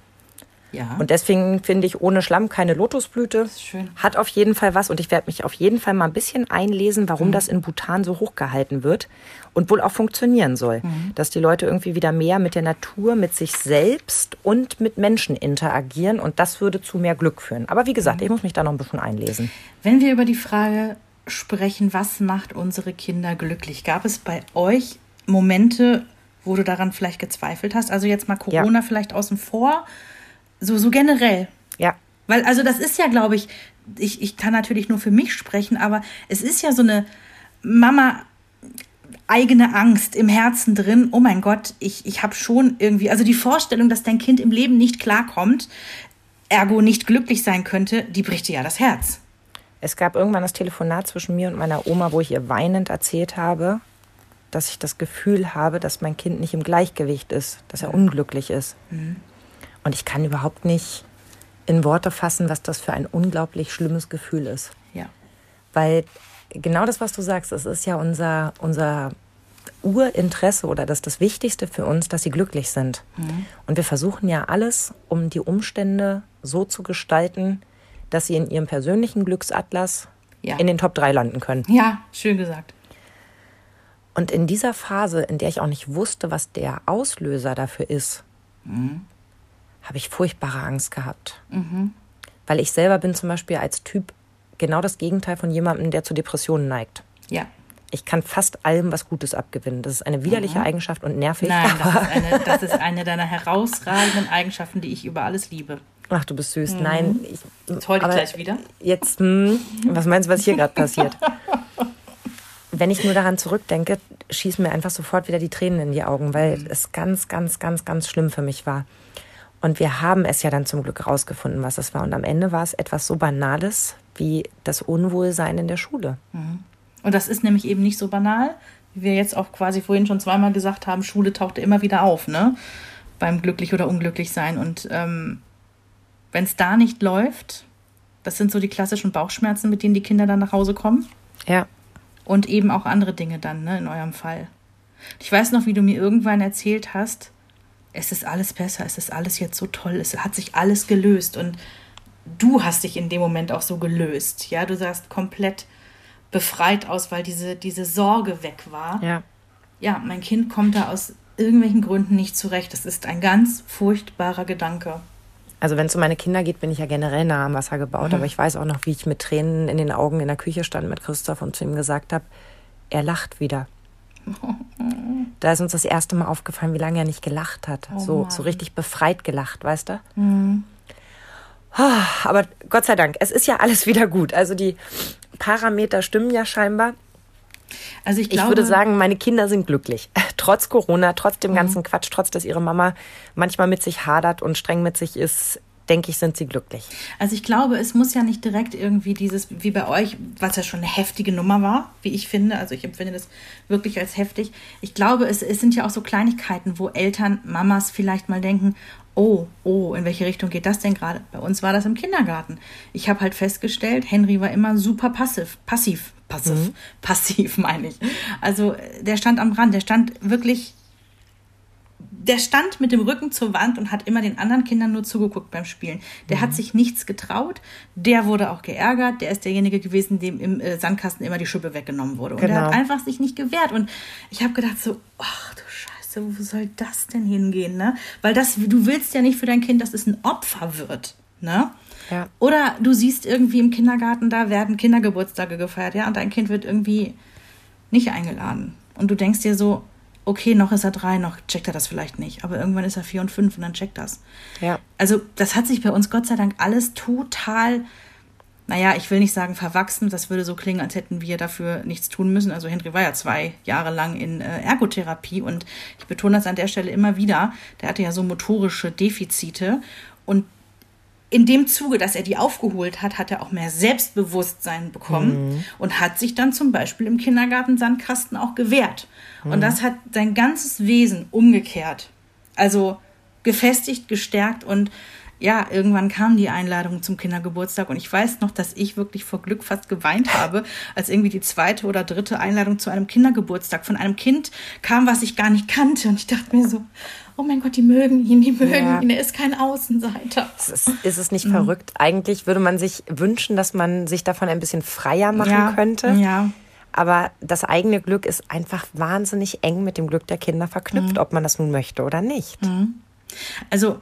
Ja. Und deswegen finde ich ohne Schlamm keine Lotusblüte. Hat auf jeden Fall was und ich werde mich auf jeden Fall mal ein bisschen einlesen, warum mhm. das in Bhutan so hochgehalten wird und wohl auch funktionieren soll. Mhm. Dass die Leute irgendwie wieder mehr mit der Natur, mit sich selbst und mit Menschen interagieren und das würde zu mehr Glück führen. Aber wie gesagt, mhm. ich muss mich da noch ein bisschen einlesen. Wenn wir über die Frage sprechen, was macht unsere Kinder glücklich, gab es bei euch Momente, wo du daran vielleicht gezweifelt hast? Also jetzt mal Corona ja. vielleicht außen vor so, so generell. Ja. Weil, also das ist ja, glaube ich, ich, ich kann natürlich nur für mich sprechen, aber es ist ja so eine Mama eigene Angst im Herzen drin. Oh mein Gott, ich, ich habe schon irgendwie, also die Vorstellung, dass dein Kind im Leben nicht klarkommt, ergo nicht glücklich sein könnte, die bricht dir ja das Herz. Es gab irgendwann das Telefonat zwischen mir und meiner Oma, wo ich ihr weinend erzählt habe, dass ich das Gefühl habe, dass mein Kind nicht im Gleichgewicht ist, dass er unglücklich ist. Mhm. Und ich kann überhaupt nicht in Worte fassen, was das für ein unglaublich schlimmes Gefühl ist. Ja. Weil genau das, was du sagst, es ist ja unser, unser Urinteresse oder das, das Wichtigste für uns, dass sie glücklich sind. Mhm. Und wir versuchen ja alles, um die Umstände so zu gestalten, dass sie in ihrem persönlichen Glücksatlas ja. in den Top 3 landen können. Ja, schön gesagt. Und in dieser Phase, in der ich auch nicht wusste, was der Auslöser dafür ist, mhm habe ich furchtbare Angst gehabt. Mhm. Weil ich selber bin zum Beispiel als Typ genau das Gegenteil von jemandem, der zu Depressionen neigt. Ja. Ich kann fast allem was Gutes abgewinnen. Das ist eine widerliche mhm. Eigenschaft und nervig. Nein, das ist, eine, das ist, eine, deiner herausragenden Eigenschaften, die ich über alles liebe. Ach, du bist süß. Mhm. Nein. Ich, das heul gleich wieder. Jetzt, mh, hm, was meinst du, was hier gerade passiert? Wenn ich nur daran zurückdenke, schießen mir einfach sofort wieder die Tränen in die Augen, weil mhm. es ganz, ganz, ganz, ganz schlimm für mich war. Und wir haben es ja dann zum Glück rausgefunden, was es war. Und am Ende war es etwas so Banales wie das Unwohlsein in der Schule. Mhm. Und das ist nämlich eben nicht so banal, wie wir jetzt auch quasi vorhin schon zweimal gesagt haben, Schule tauchte immer wieder auf, ne? Beim glücklich oder unglücklich sein. Und ähm, wenn es da nicht läuft, das sind so die klassischen Bauchschmerzen, mit denen die Kinder dann nach Hause kommen. Ja. Und eben auch andere Dinge dann, ne, in eurem Fall. Ich weiß noch, wie du mir irgendwann erzählt hast, es ist alles besser, es ist alles jetzt so toll, es hat sich alles gelöst und du hast dich in dem Moment auch so gelöst. Ja, du sahst komplett befreit aus, weil diese, diese Sorge weg war. Ja. Ja, mein Kind kommt da aus irgendwelchen Gründen nicht zurecht. Das ist ein ganz furchtbarer Gedanke. Also wenn es um meine Kinder geht, bin ich ja generell nah am Wasser gebaut. Mhm. Aber ich weiß auch noch, wie ich mit Tränen in den Augen in der Küche stand mit Christoph und zu ihm gesagt habe, er lacht wieder. Da ist uns das erste Mal aufgefallen, wie lange er nicht gelacht hat. Oh so, so richtig befreit gelacht, weißt du? Mhm. Aber Gott sei Dank, es ist ja alles wieder gut. Also die Parameter stimmen ja scheinbar. Also ich, glaube, ich würde sagen, meine Kinder sind glücklich. Trotz Corona, trotz dem mhm. ganzen Quatsch, trotz dass ihre Mama manchmal mit sich hadert und streng mit sich ist, denke ich, sind sie glücklich. Also ich glaube, es muss ja nicht direkt irgendwie dieses, wie bei euch, was ja schon eine heftige Nummer war, wie ich finde. Also ich empfinde das wirklich als heftig. Ich glaube, es, es sind ja auch so Kleinigkeiten, wo Eltern, Mamas vielleicht mal denken, oh, oh, in welche Richtung geht das denn gerade? Bei uns war das im Kindergarten. Ich habe halt festgestellt, Henry war immer super passiv, passiv, passiv, mhm. passiv meine ich. Also der stand am Rand, der stand wirklich der stand mit dem Rücken zur Wand und hat immer den anderen Kindern nur zugeguckt beim Spielen. Der mhm. hat sich nichts getraut. Der wurde auch geärgert. Der ist derjenige gewesen, dem im äh, Sandkasten immer die Schippe weggenommen wurde. Und genau. der hat einfach sich nicht gewehrt. Und ich habe gedacht so, ach du Scheiße, wo soll das denn hingehen, ne? Weil das, du willst ja nicht für dein Kind, dass es ein Opfer wird, ne? Ja. Oder du siehst irgendwie im Kindergarten, da werden Kindergeburtstage gefeiert, ja, und dein Kind wird irgendwie nicht eingeladen. Und du denkst dir so, okay, noch ist er drei, noch checkt er das vielleicht nicht. Aber irgendwann ist er vier und fünf und dann checkt das. Ja. Also, das hat sich bei uns Gott sei Dank alles total, naja, ich will nicht sagen verwachsen, das würde so klingen, als hätten wir dafür nichts tun müssen. Also, Henry war ja zwei Jahre lang in äh, Ergotherapie und ich betone das an der Stelle immer wieder. Der hatte ja so motorische Defizite und in dem Zuge, dass er die aufgeholt hat, hat er auch mehr Selbstbewusstsein bekommen mhm. und hat sich dann zum Beispiel im Kindergarten Sandkasten auch gewehrt. Mhm. Und das hat sein ganzes Wesen umgekehrt. Also gefestigt, gestärkt und ja, irgendwann kam die Einladung zum Kindergeburtstag und ich weiß noch, dass ich wirklich vor Glück fast geweint habe, als irgendwie die zweite oder dritte Einladung zu einem Kindergeburtstag von einem Kind kam, was ich gar nicht kannte. Und ich dachte mir so, oh mein Gott, die mögen ihn, die mögen ja. ihn, er ist kein Außenseiter. Ist, ist es nicht mhm. verrückt? Eigentlich würde man sich wünschen, dass man sich davon ein bisschen freier machen ja. könnte. Ja. Aber das eigene Glück ist einfach wahnsinnig eng mit dem Glück der Kinder verknüpft, mhm. ob man das nun möchte oder nicht. Mhm. Also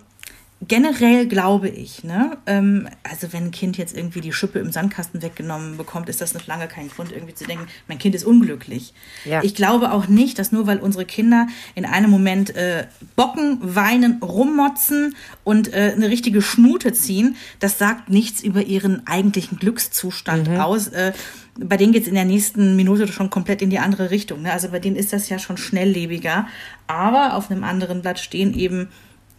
generell glaube ich, ne, ähm, also wenn ein Kind jetzt irgendwie die Schippe im Sandkasten weggenommen bekommt, ist das noch lange kein Grund, irgendwie zu denken, mein Kind ist unglücklich. Ja. Ich glaube auch nicht, dass nur weil unsere Kinder in einem Moment äh, bocken, weinen, rummotzen und äh, eine richtige Schnute ziehen, das sagt nichts über ihren eigentlichen Glückszustand mhm. aus. Äh, bei denen geht es in der nächsten Minute schon komplett in die andere Richtung. Ne? Also bei denen ist das ja schon schnelllebiger. Aber auf einem anderen Blatt stehen eben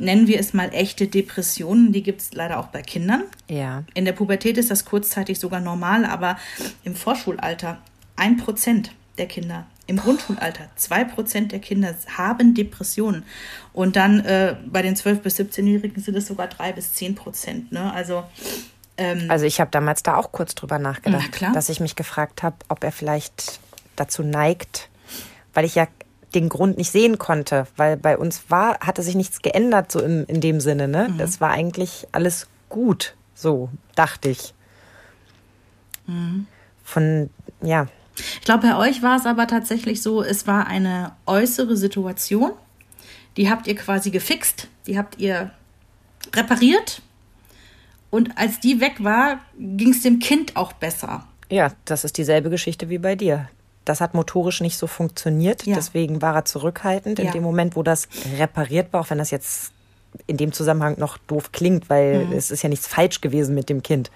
nennen wir es mal echte Depressionen. Die gibt es leider auch bei Kindern. Ja. In der Pubertät ist das kurzzeitig sogar normal, aber im Vorschulalter ein Prozent der Kinder. Im Grundschulalter zwei Prozent der Kinder haben Depressionen. Und dann äh, bei den 12- bis 17-Jährigen sind es sogar drei bis zehn Prozent. Ne? Also, ähm, also ich habe damals da auch kurz drüber nachgedacht, dass ich mich gefragt habe, ob er vielleicht dazu neigt, weil ich ja den Grund nicht sehen konnte, weil bei uns war, hatte sich nichts geändert, so im, in dem Sinne. Ne? Mhm. Das war eigentlich alles gut, so dachte ich. Mhm. Von, ja. Ich glaube, bei euch war es aber tatsächlich so, es war eine äußere Situation, die habt ihr quasi gefixt, die habt ihr repariert und als die weg war, ging es dem Kind auch besser. Ja, das ist dieselbe Geschichte wie bei dir das hat motorisch nicht so funktioniert. Ja. Deswegen war er zurückhaltend. In ja. dem Moment, wo das repariert war, auch wenn das jetzt in dem Zusammenhang noch doof klingt, weil mhm. es ist ja nichts falsch gewesen mit dem Kind.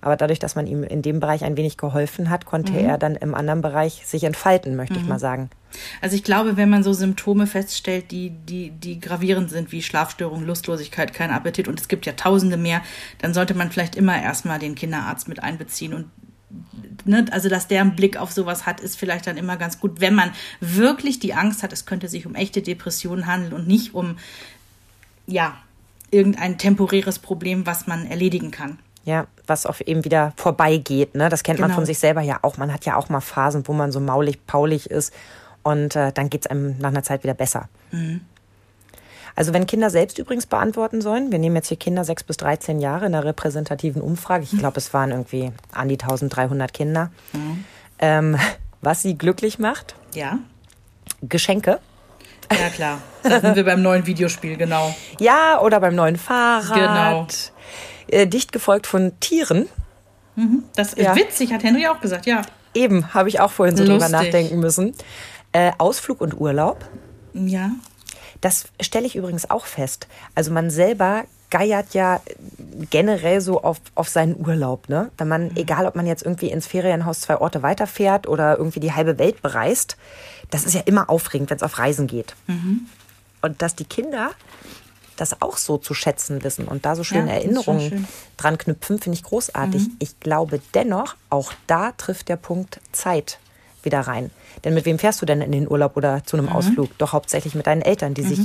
Aber dadurch, dass man ihm in dem Bereich ein wenig geholfen hat, konnte mhm. er dann im anderen Bereich sich entfalten, möchte mhm. ich mal sagen. Also ich glaube, wenn man so Symptome feststellt, die, die, die gravierend sind, wie Schlafstörung, Lustlosigkeit, kein Appetit und es gibt ja tausende mehr, dann sollte man vielleicht immer erstmal den Kinderarzt mit einbeziehen und ne, also dass der einen Blick auf sowas hat, ist vielleicht dann immer ganz gut, wenn man wirklich die Angst hat, es könnte sich um echte Depressionen handeln und nicht um, ja, irgendein temporäres Problem, was man erledigen kann. Ja, was auf eben wieder vorbeigeht. Ne? Das kennt genau. man von sich selber ja auch. Man hat ja auch mal Phasen, wo man so maulig, paulig ist und äh, dann geht es einem nach einer Zeit wieder besser. Mhm. Also wenn Kinder selbst übrigens beantworten sollen, wir nehmen jetzt hier Kinder 6 bis 13 Jahre in der repräsentativen Umfrage, ich glaube, es waren irgendwie an die 1300 Kinder, mhm. ähm, was sie glücklich macht. Ja. Geschenke. Ja, klar. Da sind wir beim neuen Videospiel, genau. Ja, oder beim neuen Fahrrad. Genau. Äh, dicht gefolgt von Tieren. Mhm. Das ist ja. witzig, hat Henry auch gesagt, ja. Eben, habe ich auch vorhin so Lustig. drüber nachdenken müssen. Äh, Ausflug und Urlaub. Ja. Das stelle ich übrigens auch fest. Also man selber geiert ja generell so auf, auf seinen Urlaub, ne? Wenn man, mhm. egal ob man jetzt irgendwie ins Ferienhaus zwei Orte weiterfährt oder irgendwie die halbe Welt bereist, das ist ja immer aufregend, wenn es auf Reisen geht. Mhm. Und dass die Kinder das auch so zu schätzen wissen und da so schöne ja, Erinnerungen schön. dran knüpfen, finde ich großartig. Mhm. Ich glaube dennoch, auch da trifft der Punkt Zeit wieder rein. Denn mit wem fährst du denn in den Urlaub oder zu einem mhm. Ausflug? Doch hauptsächlich mit deinen Eltern, die mhm. sich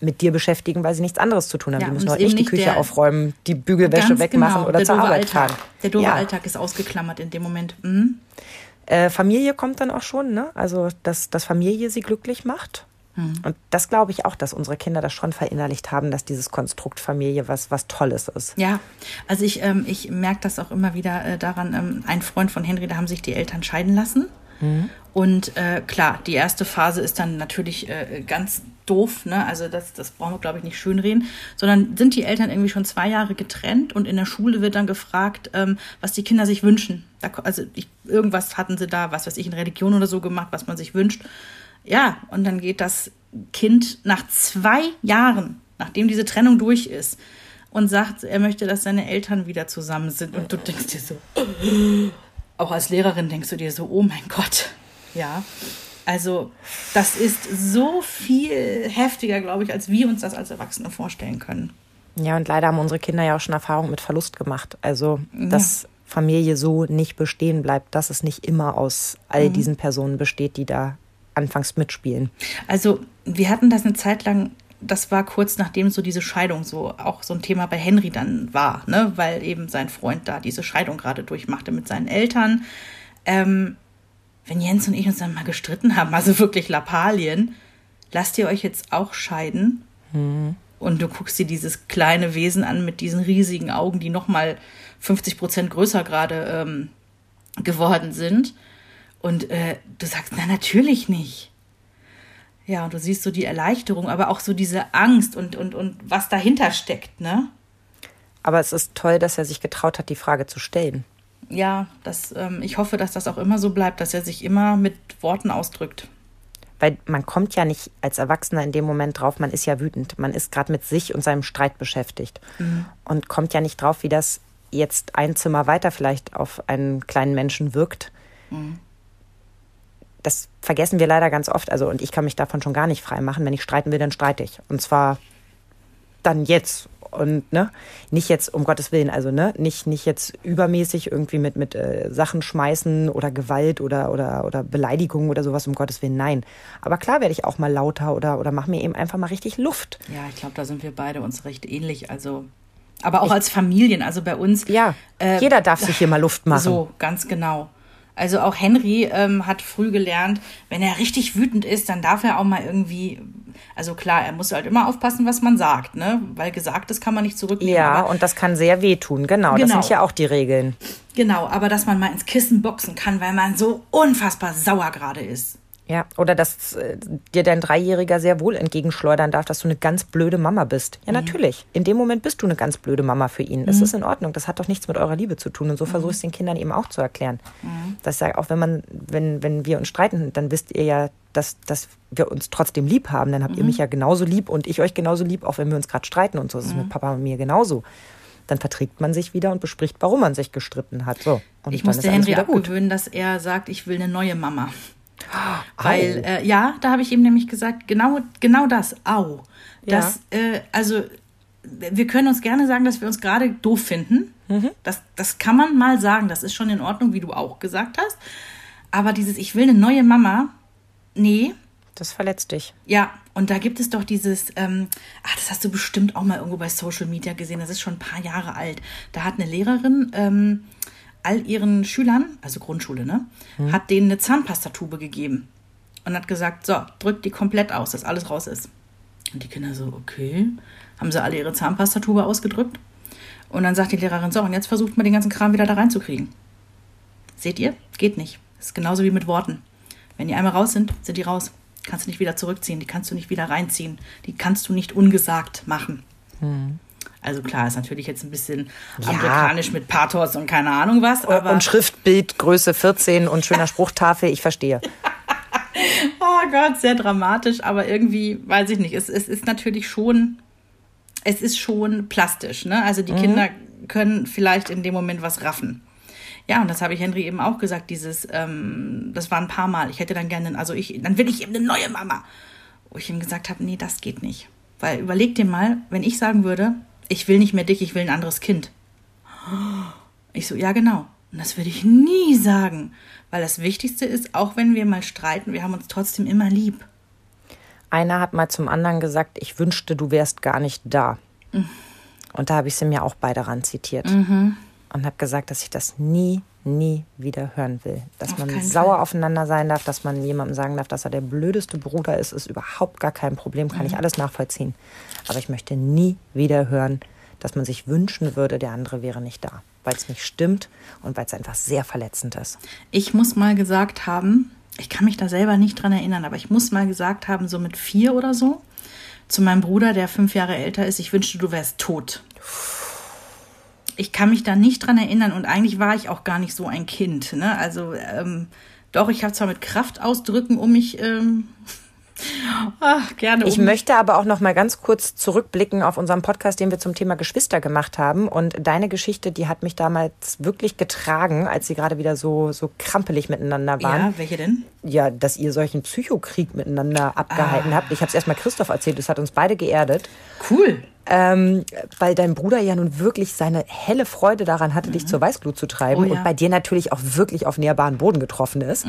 mit dir beschäftigen, weil sie nichts anderes zu tun haben. Ja, die müssen heute nicht die Küche aufräumen, die Bügelwäsche wegmachen genau, oder zur Arbeit Alltag. fahren. Der doofe ja. Alltag ist ausgeklammert in dem Moment. Mhm. Äh, Familie kommt dann auch schon, ne? Also, dass, dass Familie sie glücklich macht. Mhm. Und das glaube ich auch, dass unsere Kinder das schon verinnerlicht haben, dass dieses Konstrukt Familie was, was Tolles ist. Ja, also ich, ähm, ich merke das auch immer wieder äh, daran, ähm, ein Freund von Henry, da haben sich die Eltern scheiden lassen. Mhm. Und äh, klar, die erste Phase ist dann natürlich äh, ganz doof, ne? Also das, das brauchen wir, glaube ich, nicht schönreden, sondern sind die Eltern irgendwie schon zwei Jahre getrennt und in der Schule wird dann gefragt, ähm, was die Kinder sich wünschen. Da, also ich, irgendwas hatten sie da, was weiß ich, in Religion oder so gemacht, was man sich wünscht. Ja, und dann geht das Kind nach zwei Jahren, nachdem diese Trennung durch ist, und sagt, er möchte, dass seine Eltern wieder zusammen sind. Und du denkst dir so, auch als Lehrerin denkst du dir so, oh mein Gott, ja. Also das ist so viel heftiger, glaube ich, als wir uns das als Erwachsene vorstellen können. Ja, und leider haben unsere Kinder ja auch schon Erfahrung mit Verlust gemacht. Also, dass ja. Familie so nicht bestehen bleibt, dass es nicht immer aus all mhm. diesen Personen besteht, die da anfangs mitspielen. Also, wir hatten das eine Zeit lang das war kurz nachdem so diese Scheidung so auch so ein Thema bei Henry dann war, ne, weil eben sein Freund da diese Scheidung gerade durchmachte mit seinen Eltern. Ähm, wenn Jens und ich uns dann mal gestritten haben, also wirklich Lappalien, lasst ihr euch jetzt auch scheiden? Mhm. Und du guckst dir dieses kleine Wesen an mit diesen riesigen Augen, die nochmal 50 Prozent größer gerade ähm, geworden sind. Und äh, du sagst, na natürlich nicht. Ja, und du siehst so die Erleichterung, aber auch so diese Angst und, und, und was dahinter steckt, ne? Aber es ist toll, dass er sich getraut hat, die Frage zu stellen. Ja, das, ähm, ich hoffe, dass das auch immer so bleibt, dass er sich immer mit Worten ausdrückt. Weil man kommt ja nicht als Erwachsener in dem Moment drauf, man ist ja wütend. Man ist gerade mit sich und seinem Streit beschäftigt. Mhm. Und kommt ja nicht drauf, wie das jetzt ein Zimmer weiter vielleicht auf einen kleinen Menschen wirkt. Mhm das vergessen wir leider ganz oft. Also, und ich kann mich davon schon gar nicht frei machen. Wenn ich streiten will, dann streite ich. Und zwar dann jetzt. Und ne, nicht jetzt, um Gottes Willen, also ne, nicht, nicht jetzt übermäßig irgendwie mit, mit äh, Sachen schmeißen oder Gewalt oder, oder, oder Beleidigungen oder sowas, um Gottes Willen, nein. Aber klar werde ich auch mal lauter oder, oder mache mir eben einfach mal richtig Luft. Ja, ich glaube, da sind wir beide uns recht ähnlich. Also aber auch ich, als Familien, also bei uns. Ja, äh, jeder darf sich hier mal Luft machen. So, ganz genau. Also auch Henry ähm, hat früh gelernt, wenn er richtig wütend ist, dann darf er auch mal irgendwie, also klar, er muss halt immer aufpassen, was man sagt, ne? Weil Gesagtes kann man nicht zurücknehmen. Ja, und das kann sehr wehtun, genau. genau. Das sind ja auch die Regeln. Genau, aber dass man mal ins Kissen boxen kann, weil man so unfassbar sauer gerade ist. Ja, oder dass äh, dir dein Dreijähriger sehr wohl entgegenschleudern darf, dass du eine ganz blöde Mama bist. Ja, mhm. natürlich. In dem Moment bist du eine ganz blöde Mama für ihn. Mhm. ist in Ordnung. Das hat doch nichts mit eurer Liebe zu tun. Und so mhm. versuche ich es den Kindern eben auch zu erklären. Mhm. Dass ja auch wenn man, wenn, wenn wir uns streiten, dann wisst ihr ja, dass, dass wir uns trotzdem lieb haben. Dann habt ihr mhm. mich ja genauso lieb und ich euch genauso lieb, auch wenn wir uns gerade streiten und so. Das ist mit mhm. Papa und mir genauso dann verträgt man sich wieder und bespricht, warum man sich gestritten hat. So. Und ich musste Henry abgewöhnen, dass er sagt, ich will eine neue Mama. Weil, äh, ja, da habe ich ihm nämlich gesagt, genau, genau das, au. Das, ja. äh, also wir können uns gerne sagen, dass wir uns gerade doof finden. Das, das kann man mal sagen. Das ist schon in Ordnung, wie du auch gesagt hast. Aber dieses, ich will eine neue Mama, nee. Das verletzt dich. Ja, und da gibt es doch dieses, ähm, ach, das hast du bestimmt auch mal irgendwo bei Social Media gesehen, das ist schon ein paar Jahre alt. Da hat eine Lehrerin ähm, all ihren Schülern, also Grundschule, ne, hat denen eine Zahnpastatube gegeben und hat gesagt, so, drückt die komplett aus, dass alles raus ist. Und die Kinder so, okay, haben sie alle ihre Zahnpastatube ausgedrückt. Und dann sagt die Lehrerin, so, und jetzt versucht mal den ganzen Kram wieder da reinzukriegen. Seht ihr? Geht nicht. Das ist genauso wie mit Worten. Wenn die einmal raus sind, sind die raus. Kannst du nicht wieder zurückziehen, die kannst du nicht wieder reinziehen. Die kannst du nicht ungesagt machen. Also klar, ist natürlich jetzt ein bisschen Ja. amerikanisch mit Pathos und keine Ahnung was, aber und Schriftbild Größe 14 und schöner Spruchtafel, ich verstehe. oh Gott, sehr dramatisch, aber irgendwie, weiß ich nicht, es, es ist natürlich schon, es ist schon plastisch, ne? Also die Kinder können vielleicht in dem Moment was raffen. Ja, und das habe ich Henry eben auch gesagt, dieses, ähm, das war ein paar Mal. Ich hätte dann gerne, also ich, dann will ich eben eine neue Mama. Wo ich ihm gesagt habe, nee, das geht nicht. Weil überleg dir mal, wenn ich sagen würde, ich will nicht mehr dich, ich will ein anderes Kind. Ich so, ja, genau. Und das würde ich nie sagen. Weil das Wichtigste ist, auch wenn wir mal streiten, wir haben uns trotzdem immer lieb. Einer hat mal zum anderen gesagt, ich wünschte, du wärst gar nicht da. Und da habe ich sie mir auch beide ran zitiert. Und habe gesagt, dass ich das nie, nie wieder hören will. Dass Auf man sauer Fall. aufeinander sein darf, dass man jemandem sagen darf, dass er der blödeste Bruder ist, ist überhaupt gar kein Problem, kann ich alles nachvollziehen. Aber ich möchte nie wieder hören, dass man sich wünschen würde, der andere wäre nicht da. Weil es nicht stimmt und weil es einfach sehr verletzend ist. Ich muss mal gesagt haben, ich kann mich da selber nicht dran erinnern, aber ich muss mal gesagt haben, so mit vier oder so, zu meinem Bruder, der fünf Jahre älter ist, ich wünschte, du wärst tot. Ich kann mich da nicht dran erinnern und eigentlich war ich auch gar nicht so ein Kind. Ne? Also ähm, doch, ich habe zwar mit Kraftausdrücken um mich ähm, ach, gerne um Ich möchte aber auch noch mal ganz kurz zurückblicken auf unseren Podcast, den wir zum Thema Geschwister gemacht haben. Und deine Geschichte, die hat mich damals wirklich getragen, als sie gerade wieder so, so krampelig miteinander waren. Ja, welche denn? Ja, dass ihr solchen Psychokrieg miteinander abgehalten habt. Ich habe es erstmal Christoph erzählt, das hat uns beide geerdet. Cool. Ähm, weil dein Bruder ja nun wirklich seine helle Freude daran hatte, dich zur Weißglut zu treiben Oh ja. und bei dir natürlich auch wirklich auf näherbaren Boden getroffen ist.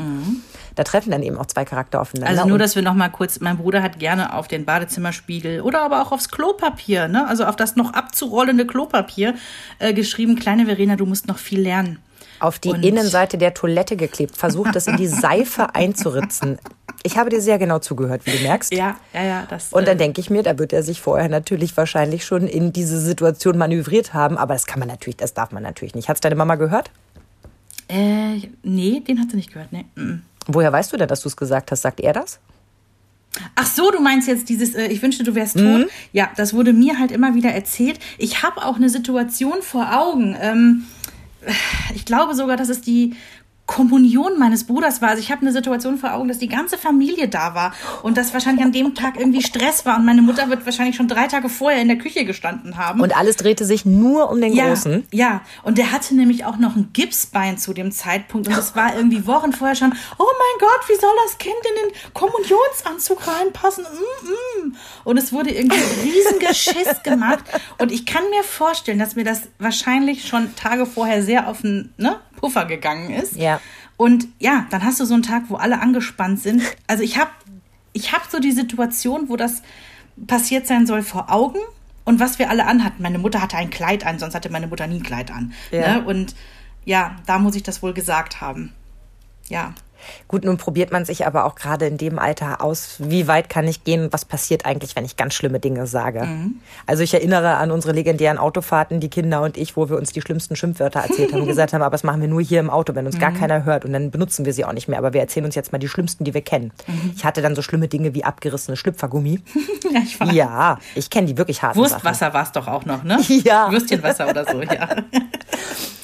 Da treffen dann eben auch zwei Charakter aufeinander. Also nur, dass wir noch mal kurz, mein Bruder hat gerne auf den Badezimmerspiegel oder aber auch aufs Klopapier, ne? also auf das noch abzurollende Klopapier äh, geschrieben, kleine Verena, du musst noch viel lernen. auf die Und- Innenseite der Toilette geklebt, versucht das in die Seife einzuritzen. Ich habe dir sehr genau zugehört, wie du merkst. Ja, ja, ja. Das, Und dann äh, denke ich mir, da wird er sich vorher natürlich wahrscheinlich schon in diese Situation manövriert haben. Aber das kann man natürlich, das darf man natürlich nicht. Hat's deine Mama gehört? äh, nee, den hat sie nicht gehört, ne. mm. Woher weißt du denn, dass du es gesagt hast? Sagt er das? Ach so, du meinst jetzt dieses, äh, ich wünschte, du wärst Mhm. tot. Ja, das wurde mir halt immer wieder erzählt. Ich habe auch eine Situation vor Augen. Ähm, ich glaube sogar, dass es die Kommunion meines Bruders war. Also ich habe eine Situation vor Augen, dass die ganze Familie da war und dass wahrscheinlich an dem Tag irgendwie Stress war und meine Mutter wird wahrscheinlich schon drei Tage vorher in der Küche gestanden haben. Und alles drehte sich nur um den ja, Großen. Ja, und der hatte nämlich auch noch ein Gipsbein zu dem Zeitpunkt und es war irgendwie Wochen vorher schon, oh mein Gott, wie soll das Kind in den Kommunionsanzug reinpassen? Mm, mm. Und es wurde irgendwie ein Riesengeschiss gemacht und ich kann mir vorstellen, dass mir das wahrscheinlich schon Tage vorher sehr auf den ne, Puffer gegangen ist. Ja. Und ja, dann hast du so einen Tag, wo alle angespannt sind. Also ich habe ich hab so die Situation, wo das passiert sein soll vor Augen und was wir alle anhatten. Meine Mutter hatte ein Kleid an, sonst hatte meine Mutter nie ein Kleid an. Ja. Ne? Und ja, da muss ich das wohl gesagt haben. Ja. Gut, nun probiert man sich aber auch gerade in dem Alter aus, wie weit kann ich gehen was passiert eigentlich, wenn ich ganz schlimme Dinge sage. Also ich erinnere an unsere legendären Autofahrten, die Kinder und ich, wo wir uns die schlimmsten Schimpfwörter erzählt haben und gesagt haben, aber das machen wir nur hier im Auto, wenn uns gar keiner hört und dann benutzen wir sie auch nicht mehr, aber wir erzählen uns jetzt mal die schlimmsten, die wir kennen. Ich hatte dann so schlimme Dinge wie abgerissene Schlüpfergummi. ja ich war Ja, ich kenne die wirklich Sachen. Wurstwasser war es doch auch noch, ne? Ja. Würstchenwasser oder so, ja.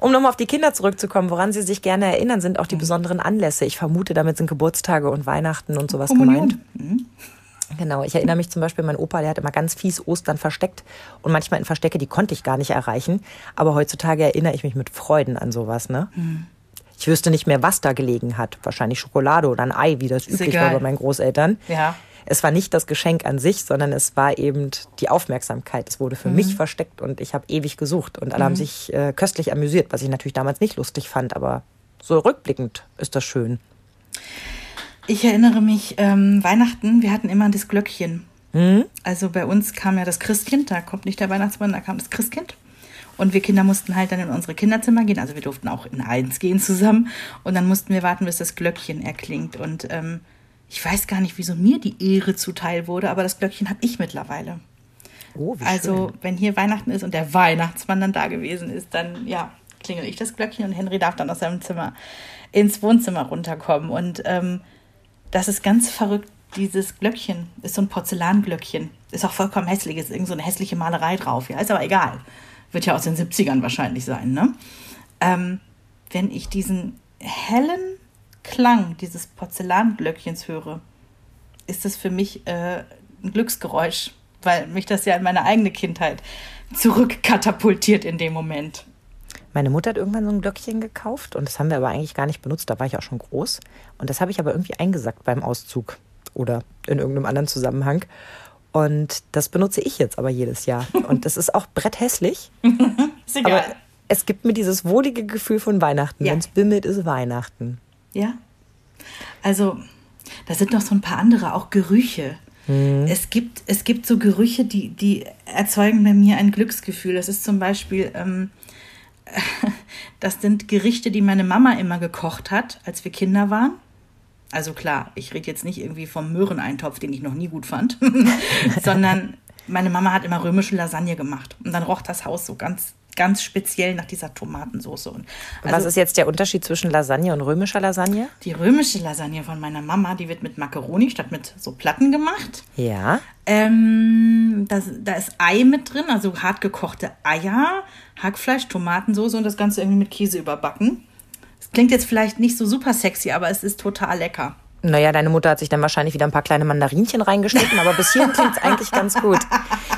Um nochmal auf die Kinder zurückzukommen, woran sie sich gerne erinnern, sind auch Mhm. die besonderen Anlässe. Ich vermute, damit sind Geburtstage und Weihnachten und sowas Kommunion. gemeint. Genau, ich erinnere mich zum Beispiel, mein Opa, der hat immer ganz fies Ostern versteckt und manchmal in Verstecke, die konnte ich gar nicht erreichen. Aber heutzutage erinnere ich mich mit Freuden an sowas, ne? Ich wüsste nicht mehr, was da gelegen hat. Wahrscheinlich Schokolade oder ein Ei, wie das Ist üblich egal. war bei meinen Großeltern. Ja. Es war nicht das Geschenk an sich, sondern es war eben die Aufmerksamkeit. Es wurde für Mhm. mich versteckt und ich habe ewig gesucht. Und alle haben sich äh, köstlich amüsiert, was ich natürlich damals nicht lustig fand, aber so rückblickend ist das schön. Ich erinnere mich, ähm, Weihnachten, wir hatten immer das Glöckchen. Also bei uns kam ja das Christkind, da kommt nicht der Weihnachtsmann, da kam das Christkind. Und wir Kinder mussten halt dann in unsere Kinderzimmer gehen. Also wir durften auch in eins gehen zusammen. Und dann mussten wir warten, bis das Glöckchen erklingt. Und ähm, ich weiß gar nicht, wieso mir die Ehre zuteil wurde, aber das Glöckchen habe ich mittlerweile. Oh, wie Also, schön. wenn hier Weihnachten ist und der Weihnachtsmann dann da gewesen ist, dann ja, klingel ich das Glöckchen und Henry darf dann aus seinem Zimmer ins Wohnzimmer runterkommen. Und ähm, das ist ganz verrückt. Dieses Glöckchen ist so ein Porzellanglöckchen. Ist auch vollkommen hässlich. Ist irgend so eine hässliche Malerei drauf. Ja, ist aber egal. Wird ja aus den 70ern wahrscheinlich sein, ne? Ähm, wenn ich diesen hellen Klang dieses Porzellanglöckchens höre, ist das für mich äh, ein Glücksgeräusch, weil mich das ja in meine eigene Kindheit zurückkatapultiert in dem Moment. Meine Mutter hat irgendwann so ein Glöckchen gekauft und das haben wir aber eigentlich gar nicht benutzt. Da war ich auch schon groß. Und das habe ich aber irgendwie eingesackt beim Auszug oder in irgendeinem anderen Zusammenhang. Und das benutze ich jetzt aber jedes Jahr. Und das ist auch bretthässlich. Ist egal. Aber es gibt mir dieses wohlige Gefühl von Weihnachten. Ja. Wenn es bimmelt, ist Weihnachten. Ja. Also, da sind noch so ein paar andere, auch Gerüche. Es, gibt, es gibt so Gerüche, die, die erzeugen bei mir ein Glücksgefühl. Das ist zum Beispiel, ähm, das sind Gerichte, die meine Mama immer gekocht hat, als wir Kinder waren. Also klar, ich rede jetzt nicht irgendwie vom Möhreneintopf, den ich noch nie gut fand, sondern meine Mama hat immer römische Lasagne gemacht. Und dann roch das Haus so ganz, ganz speziell nach dieser Tomatensauce. Und Was also- ist jetzt der Unterschied zwischen Lasagne und römischer Lasagne? die römische Lasagne von meiner Mama, die wird mit Macaroni statt mit so Platten gemacht. Ja. Ähm, das, da ist Ei mit drin, also hart gekochte Eier, Hackfleisch, Tomatensauce und das Ganze irgendwie mit Käse überbacken. Das klingt jetzt vielleicht nicht so super sexy, aber es ist total lecker. Naja, deine Mutter hat sich dann wahrscheinlich wieder ein paar kleine Mandarinchen reingeschnitten, aber bis hierhin klingt es eigentlich ganz gut.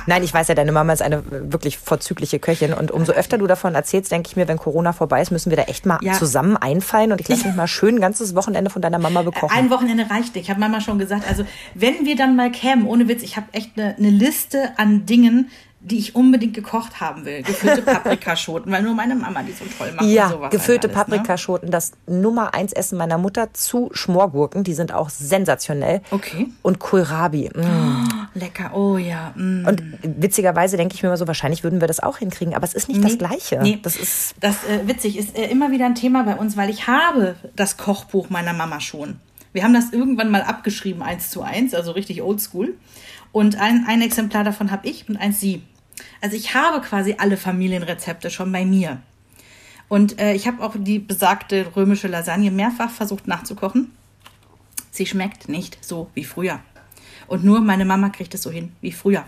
Nein, ich weiß ja, deine Mama ist eine wirklich vorzügliche Köchin und umso öfter du davon erzählst, denke ich mir, wenn Corona vorbei ist, müssen wir da echt mal Ja. zusammen einfallen und ich lasse mich mal schön ein ganzes Wochenende von deiner Mama bekochen. Ein Wochenende reicht. Ich habe Mama schon gesagt, also wenn wir dann mal kämen, ohne Witz, ich habe echt eine, eine Liste an Dingen, die ich unbedingt gekocht haben will. Gefüllte Paprikaschoten, weil nur meine Mama die so toll macht. ja, und sowas gefüllte halt alles, ne? Paprikaschoten, das Nummer eins Essen meiner Mutter zu Schmorgurken, die sind auch sensationell. Okay. Und Kohlrabi. Mm. Lecker, oh ja. Mm. Und witzigerweise denke ich mir immer so, wahrscheinlich würden wir das auch hinkriegen, aber es ist nicht das Nee, Gleiche. Nee. Das ist das äh, witzig ist äh, immer wieder ein Thema bei uns, weil ich habe das Kochbuch meiner Mama schon. Wir haben das irgendwann mal abgeschrieben, eins zu eins, also richtig oldschool. Und ein, ein Exemplar davon habe ich und eins sie. Also ich habe quasi alle Familienrezepte schon bei mir. Und äh, ich habe auch die besagte römische Lasagne mehrfach versucht nachzukochen. Sie schmeckt nicht so wie früher. Und nur meine Mama kriegt es so hin wie früher.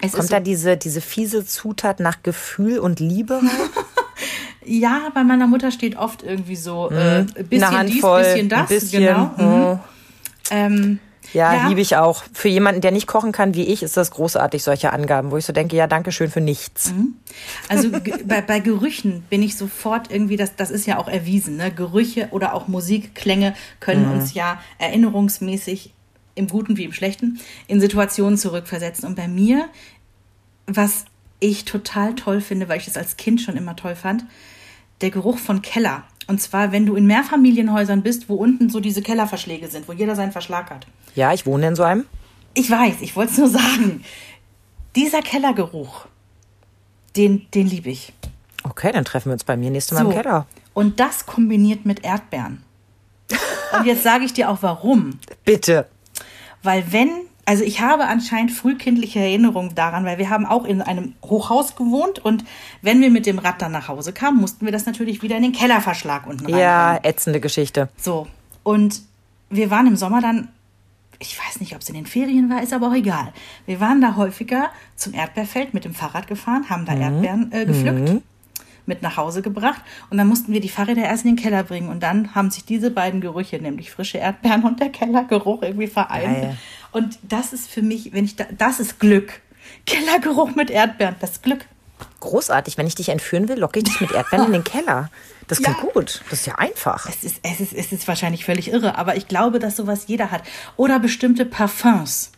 Es Kommt ist so, da diese, diese fiese Zutat nach Gefühl und Liebe? Ja, bei meiner Mutter steht oft irgendwie so äh, bisschen Eine Handvoll, dies, bisschen das. bisschen, Genau. Mhm. oh. Ähm, Ja, Ja. liebe ich auch. Für jemanden, der nicht kochen kann wie ich, ist das großartig, solche Angaben, wo ich so denke, ja, danke schön für nichts. also ge- bei, bei Gerüchen bin ich sofort irgendwie, das, das ist ja auch erwiesen, ne? Gerüche oder auch Musikklänge können uns ja erinnerungsmäßig im Guten wie im Schlechten in Situationen zurückversetzen. Und bei mir, was ich total toll finde, weil ich das als Kind schon immer toll fand, der Geruch von Keller. Und zwar, wenn du in Mehrfamilienhäusern bist, wo unten so diese Kellerverschläge sind, wo jeder seinen Verschlag hat. Ja, ich wohne in so einem. Ich weiß, ich wollte es nur sagen. Dieser Kellergeruch, den, den liebe ich. Okay, dann treffen wir uns bei mir nächstes Mal im Keller. Und das kombiniert mit Erdbeeren. Und jetzt sage ich dir auch warum. Bitte. Weil wenn, also ich habe anscheinend frühkindliche Erinnerungen daran, weil wir haben auch in einem Hochhaus gewohnt und wenn wir mit dem Rad dann nach Hause kamen, mussten wir das natürlich wieder in den Kellerverschlag unten rein. Ja, ätzende Geschichte. So. Und wir waren im Sommer dann, ich weiß nicht, ob es in den Ferien war, ist aber auch egal. Wir waren da häufiger zum Erdbeerfeld mit dem Fahrrad gefahren, haben da Erdbeeren äh, gepflückt, mit nach Hause gebracht und dann mussten wir die Fahrräder erst in den Keller bringen und dann haben sich diese beiden Gerüche, nämlich frische Erdbeeren und der Kellergeruch irgendwie vereint. Geil. Und das ist für mich, wenn ich da, das ist Glück. Kellergeruch mit Erdbeeren, das ist Glück. großartig. Wenn ich dich entführen will, locke ich dich mit Erdbeeren in den Keller. Das klingt Ja. gut. Das ist ja einfach. Es ist, es, ist, es ist wahrscheinlich völlig irre, aber ich glaube, dass sowas jeder hat. Oder bestimmte Parfums.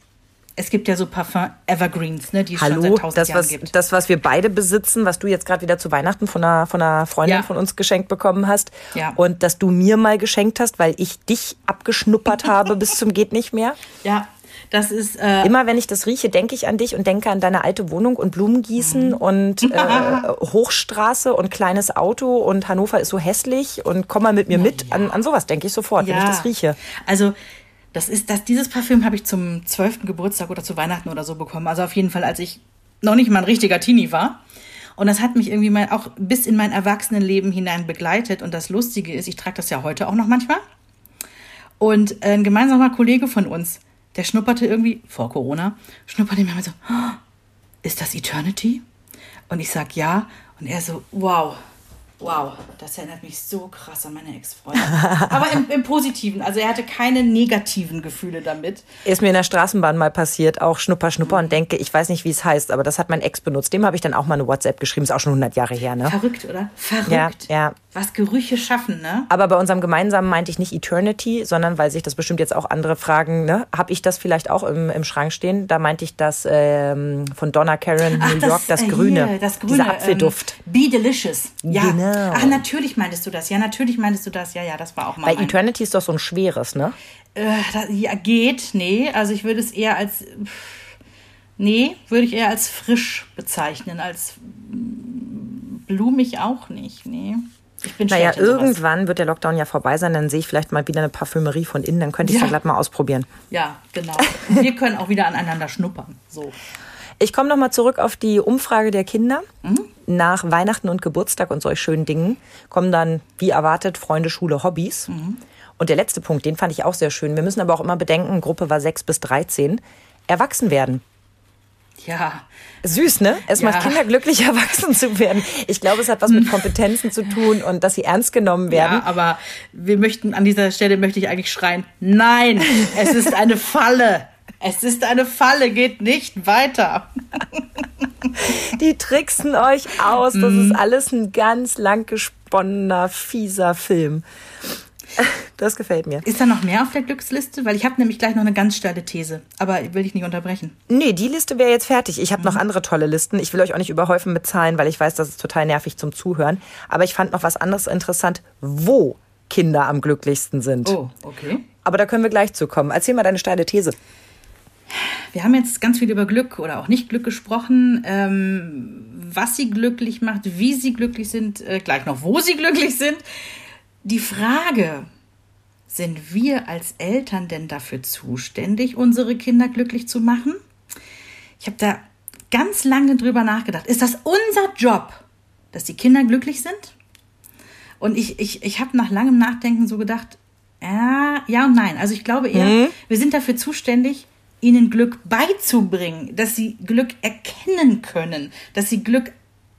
Es gibt ja so Parfum-Evergreens, ne, die es schon Hallo, seit tausend das Jahren was, gibt. das, was wir beide besitzen, was du jetzt gerade wieder zu Weihnachten von einer, von einer Freundin Ja. von uns geschenkt bekommen hast Ja. und das du mir mal geschenkt hast, weil ich dich abgeschnuppert habe bis zum geht nicht mehr. ja, das ist äh, Immer wenn ich das rieche, denke ich an dich und denke an deine alte Wohnung und Blumengießen Mhm. und äh, Hochstraße und kleines Auto und Hannover ist so hässlich und komm mal mit mir mit. An, an sowas denke ich sofort, wenn ich das rieche. Also, das ist, das, dieses Parfüm habe ich zum 12. Geburtstag oder zu Weihnachten oder so bekommen. Also auf jeden Fall, als ich noch nicht mal ein richtiger Teenie war. Und das hat mich irgendwie mal auch bis in mein Erwachsenenleben hinein begleitet. Und das Lustige ist, ich trage das ja heute auch noch manchmal. Und ein gemeinsamer Kollege von uns, der schnupperte irgendwie, vor Corona, schnupperte mir mal so, "Oh, ist das Eternity? Und ich sag ja. Und er so, wow, wow, das erinnert mich so krass an meine Ex-Freundin. Aber im, im Positiven. Also er hatte keine negativen Gefühle damit. Ist mir in der Straßenbahn mal passiert, auch Schnupper, Schnupper Mhm. und denke, ich weiß nicht, wie es heißt, aber das hat mein Ex benutzt. Dem habe ich dann auch mal eine WhatsApp geschrieben, ist auch schon 100 Jahre her, ne? Verrückt, oder? Verrückt. Ja, ja. Was Gerüche schaffen, ne? Aber bei unserem gemeinsamen meinte ich nicht Eternity, sondern weil sich das bestimmt jetzt auch andere fragen, ne? Habe ich das vielleicht auch im, im Schrank stehen? Da meinte ich das ähm, von Donna Karen Ach, New York, das, äh, Grüne. Hier, das Grüne. Dieser Apfelduft. Ähm, Be Delicious. Ja. Genau. Ach, natürlich meintest du das. Ja, natürlich meintest du das. Ja, ja, das war auch mal Bei. Eternity ist doch so ein schweres, ne? Äh, das, ja, geht. Nee, also ich würde es eher als. pff, Nee, würde ich eher als frisch bezeichnen. Als mm, blumig auch nicht. Nee. Ich bin Naja, irgendwann wird der Lockdown ja vorbei sein, dann sehe ich vielleicht mal wieder eine Parfümerie von innen, dann könnte ich es Ja. ja glatt mal ausprobieren. Ja, genau. Wir können auch wieder aneinander schnuppern. So. Ich komme nochmal zurück auf die Umfrage der Kinder. Mhm. Nach Weihnachten und Geburtstag und solch schönen Dingen kommen dann, wie erwartet, Freunde, Schule, Hobbys. Mhm. Und der letzte Punkt, den fand ich auch sehr schön. Wir müssen aber auch immer bedenken, Gruppe war 6 bis 13. Erwachsen werden. Ja. Süß, ne? Es Ja. macht Kinder glücklich, erwachsen zu werden. Ich glaube, es hat was mit Kompetenzen zu tun und dass sie ernst genommen werden. Ja, aber wir möchten an dieser Stelle möchte ich eigentlich schreien: Nein, es ist eine Falle. Es ist eine Falle, geht nicht weiter. Die tricksen euch aus. Das Mhm. ist alles ein ganz lang gesponnener, fieser Film. Das gefällt mir. Ist da noch mehr auf der Glücksliste? Weil ich habe nämlich gleich noch eine ganz steile These. Aber will ich nicht unterbrechen. Nee, die Liste wäre jetzt fertig. Ich habe Mhm. noch andere tolle Listen. Ich will euch auch nicht überhäufen mit Zahlen, weil ich weiß, das ist total nervig zum Zuhören. Aber ich fand noch was anderes interessant, wo Kinder am glücklichsten sind. Oh, okay. Aber da können wir gleich zu kommen. Erzähl mal deine steile These. Wir haben jetzt ganz viel über Glück oder auch nicht Glück gesprochen. Ähm, was sie glücklich macht, wie sie glücklich sind, äh, gleich noch, wo sie glücklich sind. Die Frage, sind wir als Eltern denn dafür zuständig, unsere Kinder glücklich zu machen? Ich habe da ganz lange drüber nachgedacht. Ist das unser Job, dass die Kinder glücklich sind? Und ich, ich, ich habe nach langem Nachdenken so gedacht, ja, ja und nein. Also ich glaube eher, wir sind dafür zuständig, ihnen Glück beizubringen, dass sie Glück erkennen können, dass sie Glück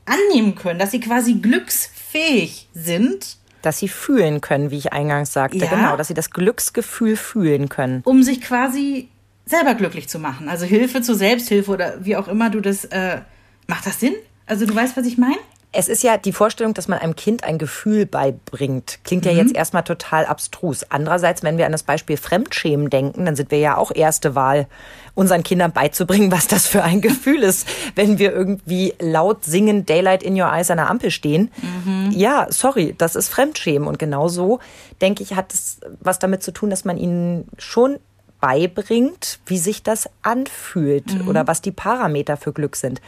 annehmen können, dass sie quasi glücksfähig sind, Dass sie fühlen können, wie ich eingangs sagte. Ja. Genau, dass sie das Glücksgefühl fühlen können. um sich quasi selber glücklich zu machen. Also Hilfe zur Selbsthilfe oder wie auch immer du das. Äh, macht das Sinn? Also du weißt, was ich meine? Es ist ja die Vorstellung, dass man einem Kind ein Gefühl beibringt. Klingt ja Mhm. jetzt erstmal total abstrus. Andererseits, wenn wir an das Beispiel Fremdschämen denken, dann sind wir ja auch erste Wahl, unseren Kindern beizubringen, was das für ein Gefühl ist, wenn wir irgendwie laut singen Daylight in Your Eyes an der Ampel stehen. Mhm. Ja, sorry, das ist Fremdschämen. Und genau so, denke ich, hat es was damit zu tun, dass man ihnen schon beibringt, wie sich das anfühlt Mhm. oder was die Parameter für Glück sind.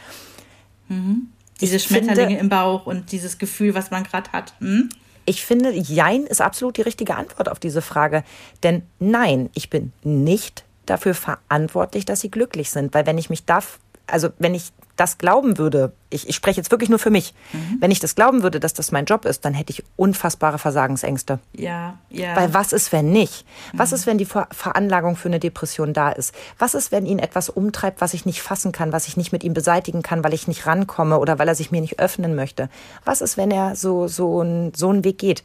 Diese Ich finde- Schmetterlinge im Bauch und dieses Gefühl, was man gerade hat. Hm? Ich finde, Jein ist absolut die richtige Antwort auf diese Frage. Denn nein, ich bin nicht dafür verantwortlich, dass sie glücklich sind. Weil wenn ich mich darf, also wenn ich das glauben würde, ich, ich spreche jetzt wirklich nur für mich, wenn ich das glauben würde, dass das mein Job ist, dann hätte ich unfassbare Versagensängste. Ja, ja. Weil was ist, wenn nicht? Was ist, wenn die Ver Veranlagung für eine Depression da ist? Was ist, wenn ihn etwas umtreibt, was ich nicht fassen kann, was ich nicht mit ihm beseitigen kann, weil ich nicht rankomme oder weil er sich mir nicht öffnen möchte? Was ist, wenn er so, so, ein, so einen Weg geht?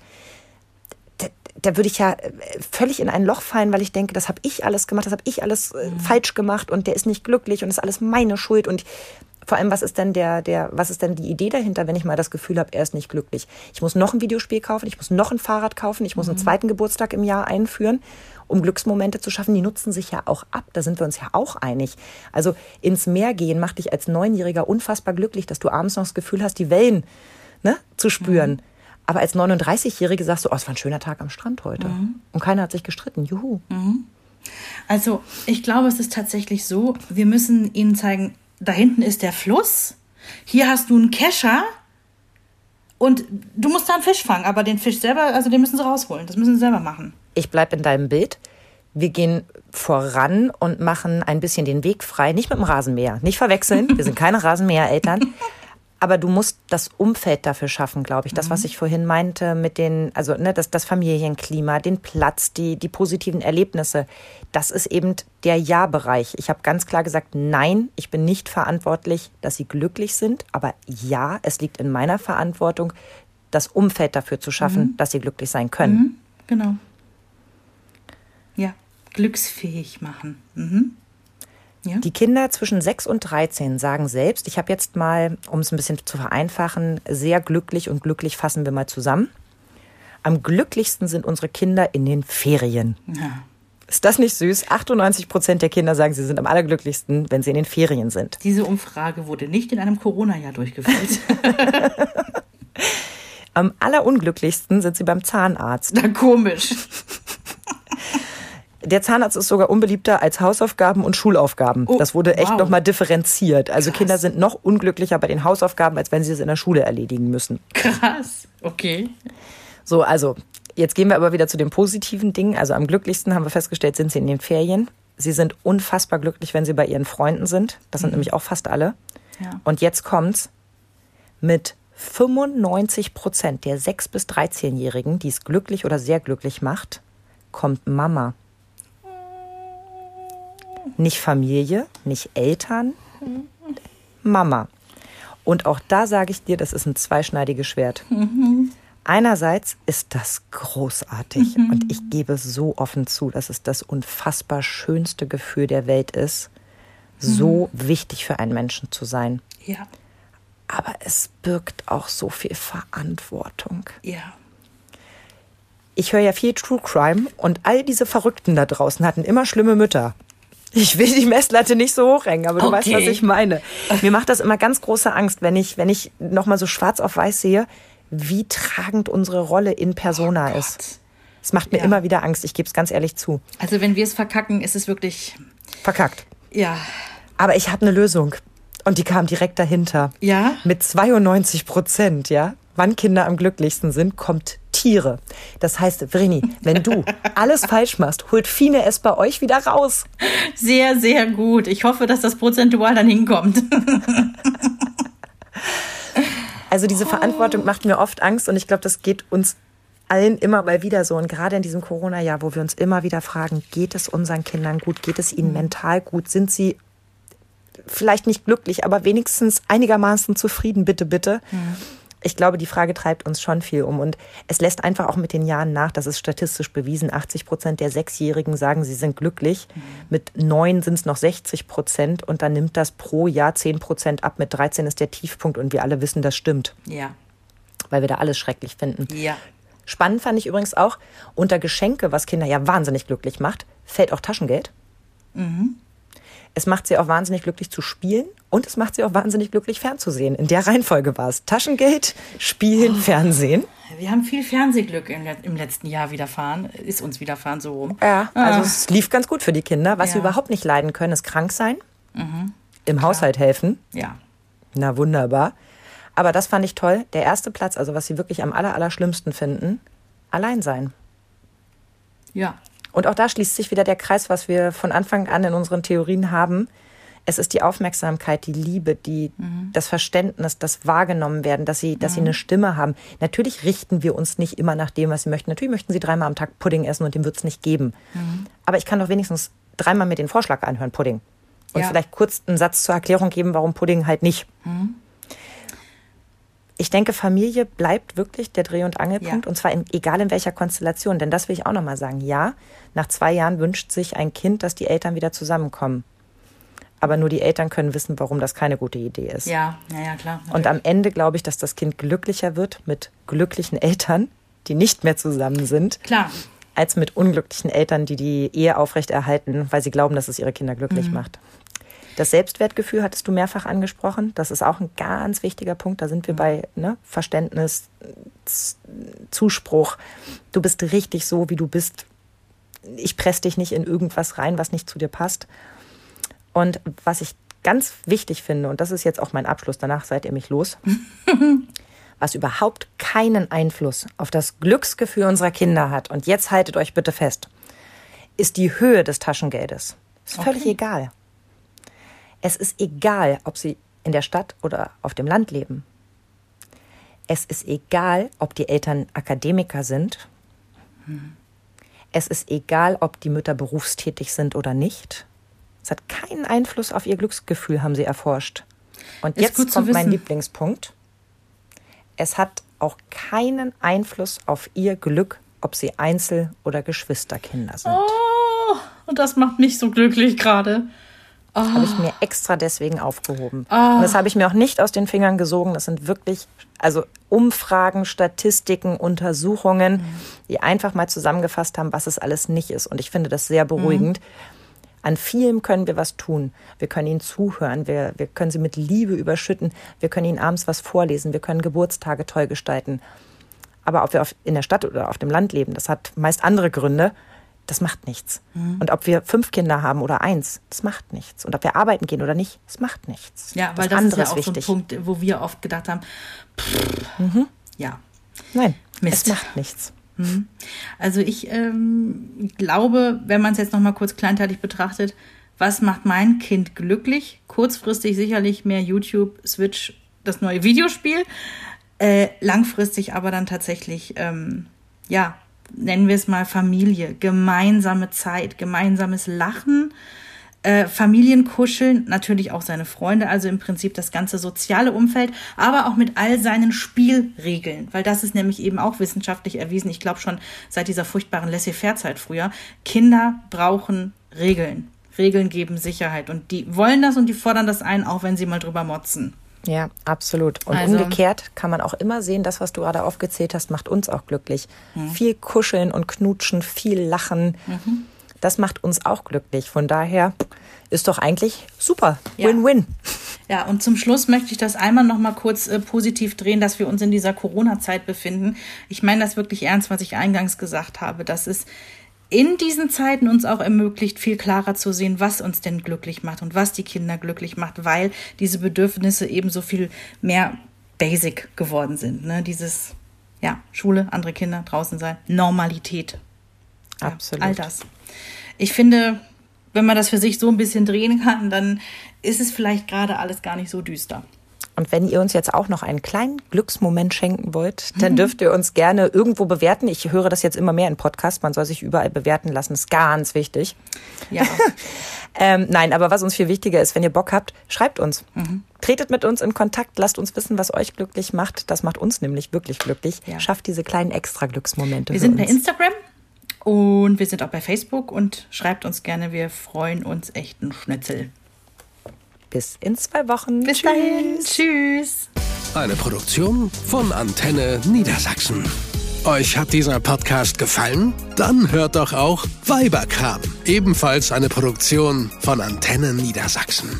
Da, da würde ich ja äh, völlig in ein Loch fallen, weil ich denke, das habe ich alles gemacht, das habe ich alles äh, falsch gemacht und der ist nicht glücklich und ist alles meine Schuld und Vor allem, was ist denn der, der, was ist denn die Idee dahinter, wenn ich mal das Gefühl habe, er ist nicht glücklich? Ich muss noch ein Videospiel kaufen, ich muss noch ein Fahrrad kaufen, ich muss einen zweiten Geburtstag im Jahr einführen, um Glücksmomente zu schaffen. Die nutzen sich ja auch ab. Da sind wir uns ja auch einig. Also ins Meer gehen macht dich als Neunjähriger unfassbar glücklich, dass du abends noch das Gefühl hast, die Wellen ne, zu spüren. Aber als 39-Jährige sagst du, oh, es war ein schöner Tag am Strand heute. Und keiner hat sich gestritten. Juhu. Also, ich glaube, es ist tatsächlich so, wir müssen ihnen zeigen, da hinten ist der Fluss, hier hast du einen Kescher und du musst da einen Fisch fangen, aber den Fisch selber, also den müssen sie rausholen, das müssen sie selber machen. ich bleib in deinem Bild. Wir gehen voran und machen ein bisschen den Weg frei, nicht mit dem Rasenmäher, nicht verwechseln. Wir sind keine Rasenmäher-Eltern. Aber du musst das Umfeld dafür schaffen, glaube ich. Das, was ich vorhin meinte mit den, also ne, das, das Familienklima, den Platz, die, die positiven Erlebnisse, das ist eben der Ja-Bereich. Ich habe ganz klar gesagt, nein, ich bin nicht verantwortlich, dass sie glücklich sind. Aber ja, es liegt in meiner Verantwortung, das Umfeld dafür zu schaffen, dass sie glücklich sein können. Genau. Ja, glücksfähig machen. Mhm. Ja. Die Kinder zwischen 6 und 13 sagen selbst, ich habe jetzt mal, um es ein bisschen zu vereinfachen, sehr glücklich und glücklich fassen wir mal zusammen. Am glücklichsten sind unsere Kinder in den Ferien. ja. Ist das nicht süß? 98 Prozent der Kinder sagen, sie sind am allerglücklichsten, wenn sie in den Ferien sind. Diese Umfrage wurde nicht in einem Corona-Jahr durchgeführt. Am allerunglücklichsten sind sie beim Zahnarzt. Na, komisch. Der Zahnarzt ist sogar unbeliebter als Hausaufgaben und Schulaufgaben. Oh, das wurde echt wow. nochmal differenziert. Also Krass. Kinder sind noch unglücklicher bei den Hausaufgaben, als wenn sie es in der Schule erledigen müssen. Krass. Okay. So, also, jetzt gehen wir aber wieder zu den positiven Dingen. Also am glücklichsten haben wir festgestellt, sind sie in den Ferien. Sie sind unfassbar glücklich, wenn sie bei ihren Freunden sind. Das sind nämlich auch fast alle. Ja. Und jetzt kommt's mit 95 Prozent der 6- bis 13-Jährigen, die es glücklich oder sehr glücklich macht, kommt Mama. Nicht Familie, nicht Eltern, Mama. Und auch da sage ich dir, das ist ein zweischneidiges Schwert. Einerseits ist das großartig und ich gebe so offen zu, dass es das unfassbar schönste Gefühl der Welt ist, so wichtig für einen Menschen zu sein. Ja. Aber es birgt auch so viel Verantwortung. Ja. Ich höre ja viel True Crime und all diese Verrückten da draußen hatten immer schlimme Mütter. Ich will die Messlatte nicht so hochhängen, aber du weißt, Okay. was ich meine. Mir macht das immer ganz große Angst, wenn ich, wenn ich nochmal so schwarz auf weiß sehe, wie tragend unsere Rolle in Persona Oh ist. Es macht mir Ja. immer wieder Angst, ich gebe es ganz ehrlich zu. Also wenn wir es verkacken, ist es wirklich, Verkackt. ja. Aber ich habe eine Lösung. Und die kam direkt dahinter. Ja? Mit 92 Prozent, ja. Wann Kinder am glücklichsten sind, kommt Tiere. Das heißt, Vreni, wenn du alles falsch machst, holt Fine es bei euch wieder raus. Sehr, sehr gut. Ich hoffe, dass das prozentual dann hinkommt. Also diese Verantwortung macht mir oft Angst und ich glaube, das geht uns allen immer mal wieder so. Und gerade in diesem Corona-Jahr, wo wir uns immer wieder fragen, geht es unseren Kindern gut? Geht es ihnen mental gut? Sind sie vielleicht nicht glücklich, aber wenigstens einigermaßen zufrieden, bitte, bitte? Ich glaube, die Frage treibt uns schon viel um. Und es lässt einfach auch mit den Jahren nach. Das ist statistisch bewiesen. 80 Prozent der Sechsjährigen sagen, sie sind glücklich. Mit neun sind es noch 60 Prozent. Und dann nimmt das pro Jahr 10 Prozent ab. Mit 13 ist der Tiefpunkt. Und wir alle wissen, das stimmt ja. weil wir da alles schrecklich finden. Ja. Spannend fand ich übrigens auch, unter Geschenke, was Kinder ja wahnsinnig glücklich macht, fällt auch Taschengeld. Es macht sie auch wahnsinnig glücklich zu spielen und es macht sie auch wahnsinnig glücklich fernzusehen. In der Reihenfolge war es. Taschengeld, Spielen, Fernsehen. Wir haben viel Fernsehglück im, im letzten Jahr widerfahren. Ist uns widerfahren so rum. Ja, also es lief ganz gut für die Kinder. Was sie Ja. überhaupt nicht leiden können, ist krank sein, im Haushalt helfen. Ja. Na wunderbar. Aber das fand ich toll. Der erste Platz, also was sie wirklich am aller, aller schlimmsten finden, allein sein. Ja. Und auch da schließt sich wieder der Kreis, was wir von Anfang an in unseren Theorien haben. Es ist die Aufmerksamkeit, die Liebe, die, das Verständnis, das wahrgenommen werden, dass sie, dass sie eine Stimme haben. Natürlich richten wir uns nicht immer nach dem, was sie möchten. Natürlich möchten sie dreimal am Tag Pudding essen und dem wird es nicht geben. Aber ich kann doch wenigstens dreimal mir den Vorschlag anhören, Pudding. Und Ja. vielleicht kurz einen Satz zur Erklärung geben, warum Pudding halt nicht. Ich denke, Familie bleibt wirklich der Dreh- und Angelpunkt Ja. und zwar in, egal in welcher Konstellation. Denn das will ich auch nochmal sagen. Ja, nach zwei Jahren wünscht sich ein Kind, dass die Eltern wieder zusammenkommen. aber nur die Eltern können wissen, warum das keine gute Idee ist. Ja, ja, ja, klar. Und am Ende glaube ich, dass das Kind glücklicher wird mit glücklichen Eltern, die nicht mehr zusammen sind, Klar. als mit unglücklichen Eltern, die die Ehe aufrechterhalten, weil sie glauben, dass es ihre Kinder glücklich macht. Das Selbstwertgefühl hattest du mehrfach angesprochen. Das ist auch ein ganz wichtiger Punkt. Da sind wir bei ne, Verständnis, Zuspruch. Du bist richtig so, wie du bist. Ich presse dich nicht in irgendwas rein, was nicht zu dir passt. Und was ich ganz wichtig finde, und das ist jetzt auch mein Abschluss, danach seid ihr mich los, was überhaupt keinen Einfluss auf das Glücksgefühl unserer Kinder hat, und jetzt haltet euch bitte fest, ist die Höhe des Taschengeldes. Ist völlig Okay. egal. Es ist egal, ob sie in der Stadt oder auf dem Land leben. Es ist egal, ob die Eltern Akademiker sind. Es ist egal, ob die Mütter berufstätig sind oder nicht. Es hat keinen Einfluss auf ihr Glücksgefühl, haben sie erforscht. Und Ist jetzt kommt mein. Lieblingspunkt. Es hat auch keinen Einfluss auf ihr Glück, ob sie Einzel- oder Geschwisterkinder sind. Oh, und das macht mich so glücklich gerade. Das habe ich mir extra deswegen aufgehoben. Und das habe ich mir auch nicht aus den Fingern gesogen. Das sind wirklich, also Umfragen, Statistiken, Untersuchungen, die einfach mal zusammengefasst haben, was es alles nicht ist. Und ich finde das sehr beruhigend. An vielem können wir was tun. Wir können ihnen zuhören, wir, wir können sie mit Liebe überschütten, wir können ihnen abends was vorlesen, wir können Geburtstage toll gestalten. Aber ob wir auf, in der Stadt oder auf dem Land leben, das hat meist andere Gründe. Das macht nichts. Und ob wir fünf Kinder haben oder eins, das macht nichts. Und ob wir arbeiten gehen oder nicht, das macht nichts. Ja, weil das, ist andere ja auch so ein Punkt, wo wir oft gedacht haben, pff, ja. Nein, Mist. es macht nichts. Also ich ähm, glaube, wenn man es jetzt noch mal kurz kleinteilig betrachtet, was macht mein Kind glücklich? Kurzfristig sicherlich mehr YouTube, Switch, das neue Videospiel. Äh, langfristig aber dann tatsächlich, ähm, ja, nennen wir es mal Familie, gemeinsame Zeit, gemeinsames Lachen, äh, Familienkuscheln, natürlich auch seine Freunde, also im Prinzip das ganze soziale Umfeld, aber auch mit all seinen Spielregeln, weil das ist nämlich eben auch wissenschaftlich erwiesen. Ich glaube schon seit dieser furchtbaren Laissez-faire-Zeit früher. Kinder brauchen Regeln. Regeln geben Sicherheit und die wollen das und die fordern das ein, auch wenn sie mal drüber motzen. Ja, absolut. Und Also- umgekehrt kann man auch immer sehen, das, was du gerade aufgezählt hast, macht uns auch glücklich. Viel kuscheln und knutschen, viel lachen. Das macht uns auch glücklich. Von daher ist doch eigentlich super. Ja. Win-win. Ja, und zum Schluss möchte ich das einmal noch mal kurz äh, positiv drehen, dass wir uns in dieser Corona-Zeit befinden. Ich meine das wirklich ernst, was ich eingangs gesagt habe, dass es in diesen Zeiten uns auch ermöglicht, viel klarer zu sehen, was uns denn glücklich macht und was die Kinder glücklich macht, weil diese Bedürfnisse eben so viel mehr basic geworden sind. Ne? Dieses, ja, Schule, andere Kinder, draußen sein, Normalität. Ja, Absolut. All das. Ich finde, wenn man das für sich so ein bisschen drehen kann, dann ist es vielleicht gerade alles gar nicht so düster. Und wenn ihr uns jetzt auch noch einen kleinen Glücksmoment schenken wollt, dann dürft ihr uns gerne irgendwo bewerten. Ich höre das jetzt immer mehr in Podcasts. Man soll sich überall bewerten lassen. ist ganz wichtig. Ja, Ähm, nein, aber was uns viel wichtiger ist, wenn ihr Bock habt, schreibt uns. Tretet mit uns in Kontakt, lasst uns wissen, was euch glücklich macht. Das macht uns nämlich wirklich glücklich. Ja. Schafft diese kleinen Extra-Glücksmomente. wir für sind bei. Instagram und wir sind auch bei Facebook und schreibt uns gerne. Wir freuen uns echt einen Schnitzel. Bis in zwei Wochen. Bis Tschüss. dahin. Tschüss. Eine Produktion von Antenne Niedersachsen. Euch hat dieser Podcast gefallen? Dann hört doch auch Weiberkram, ebenfalls eine Produktion von Antenne Niedersachsen.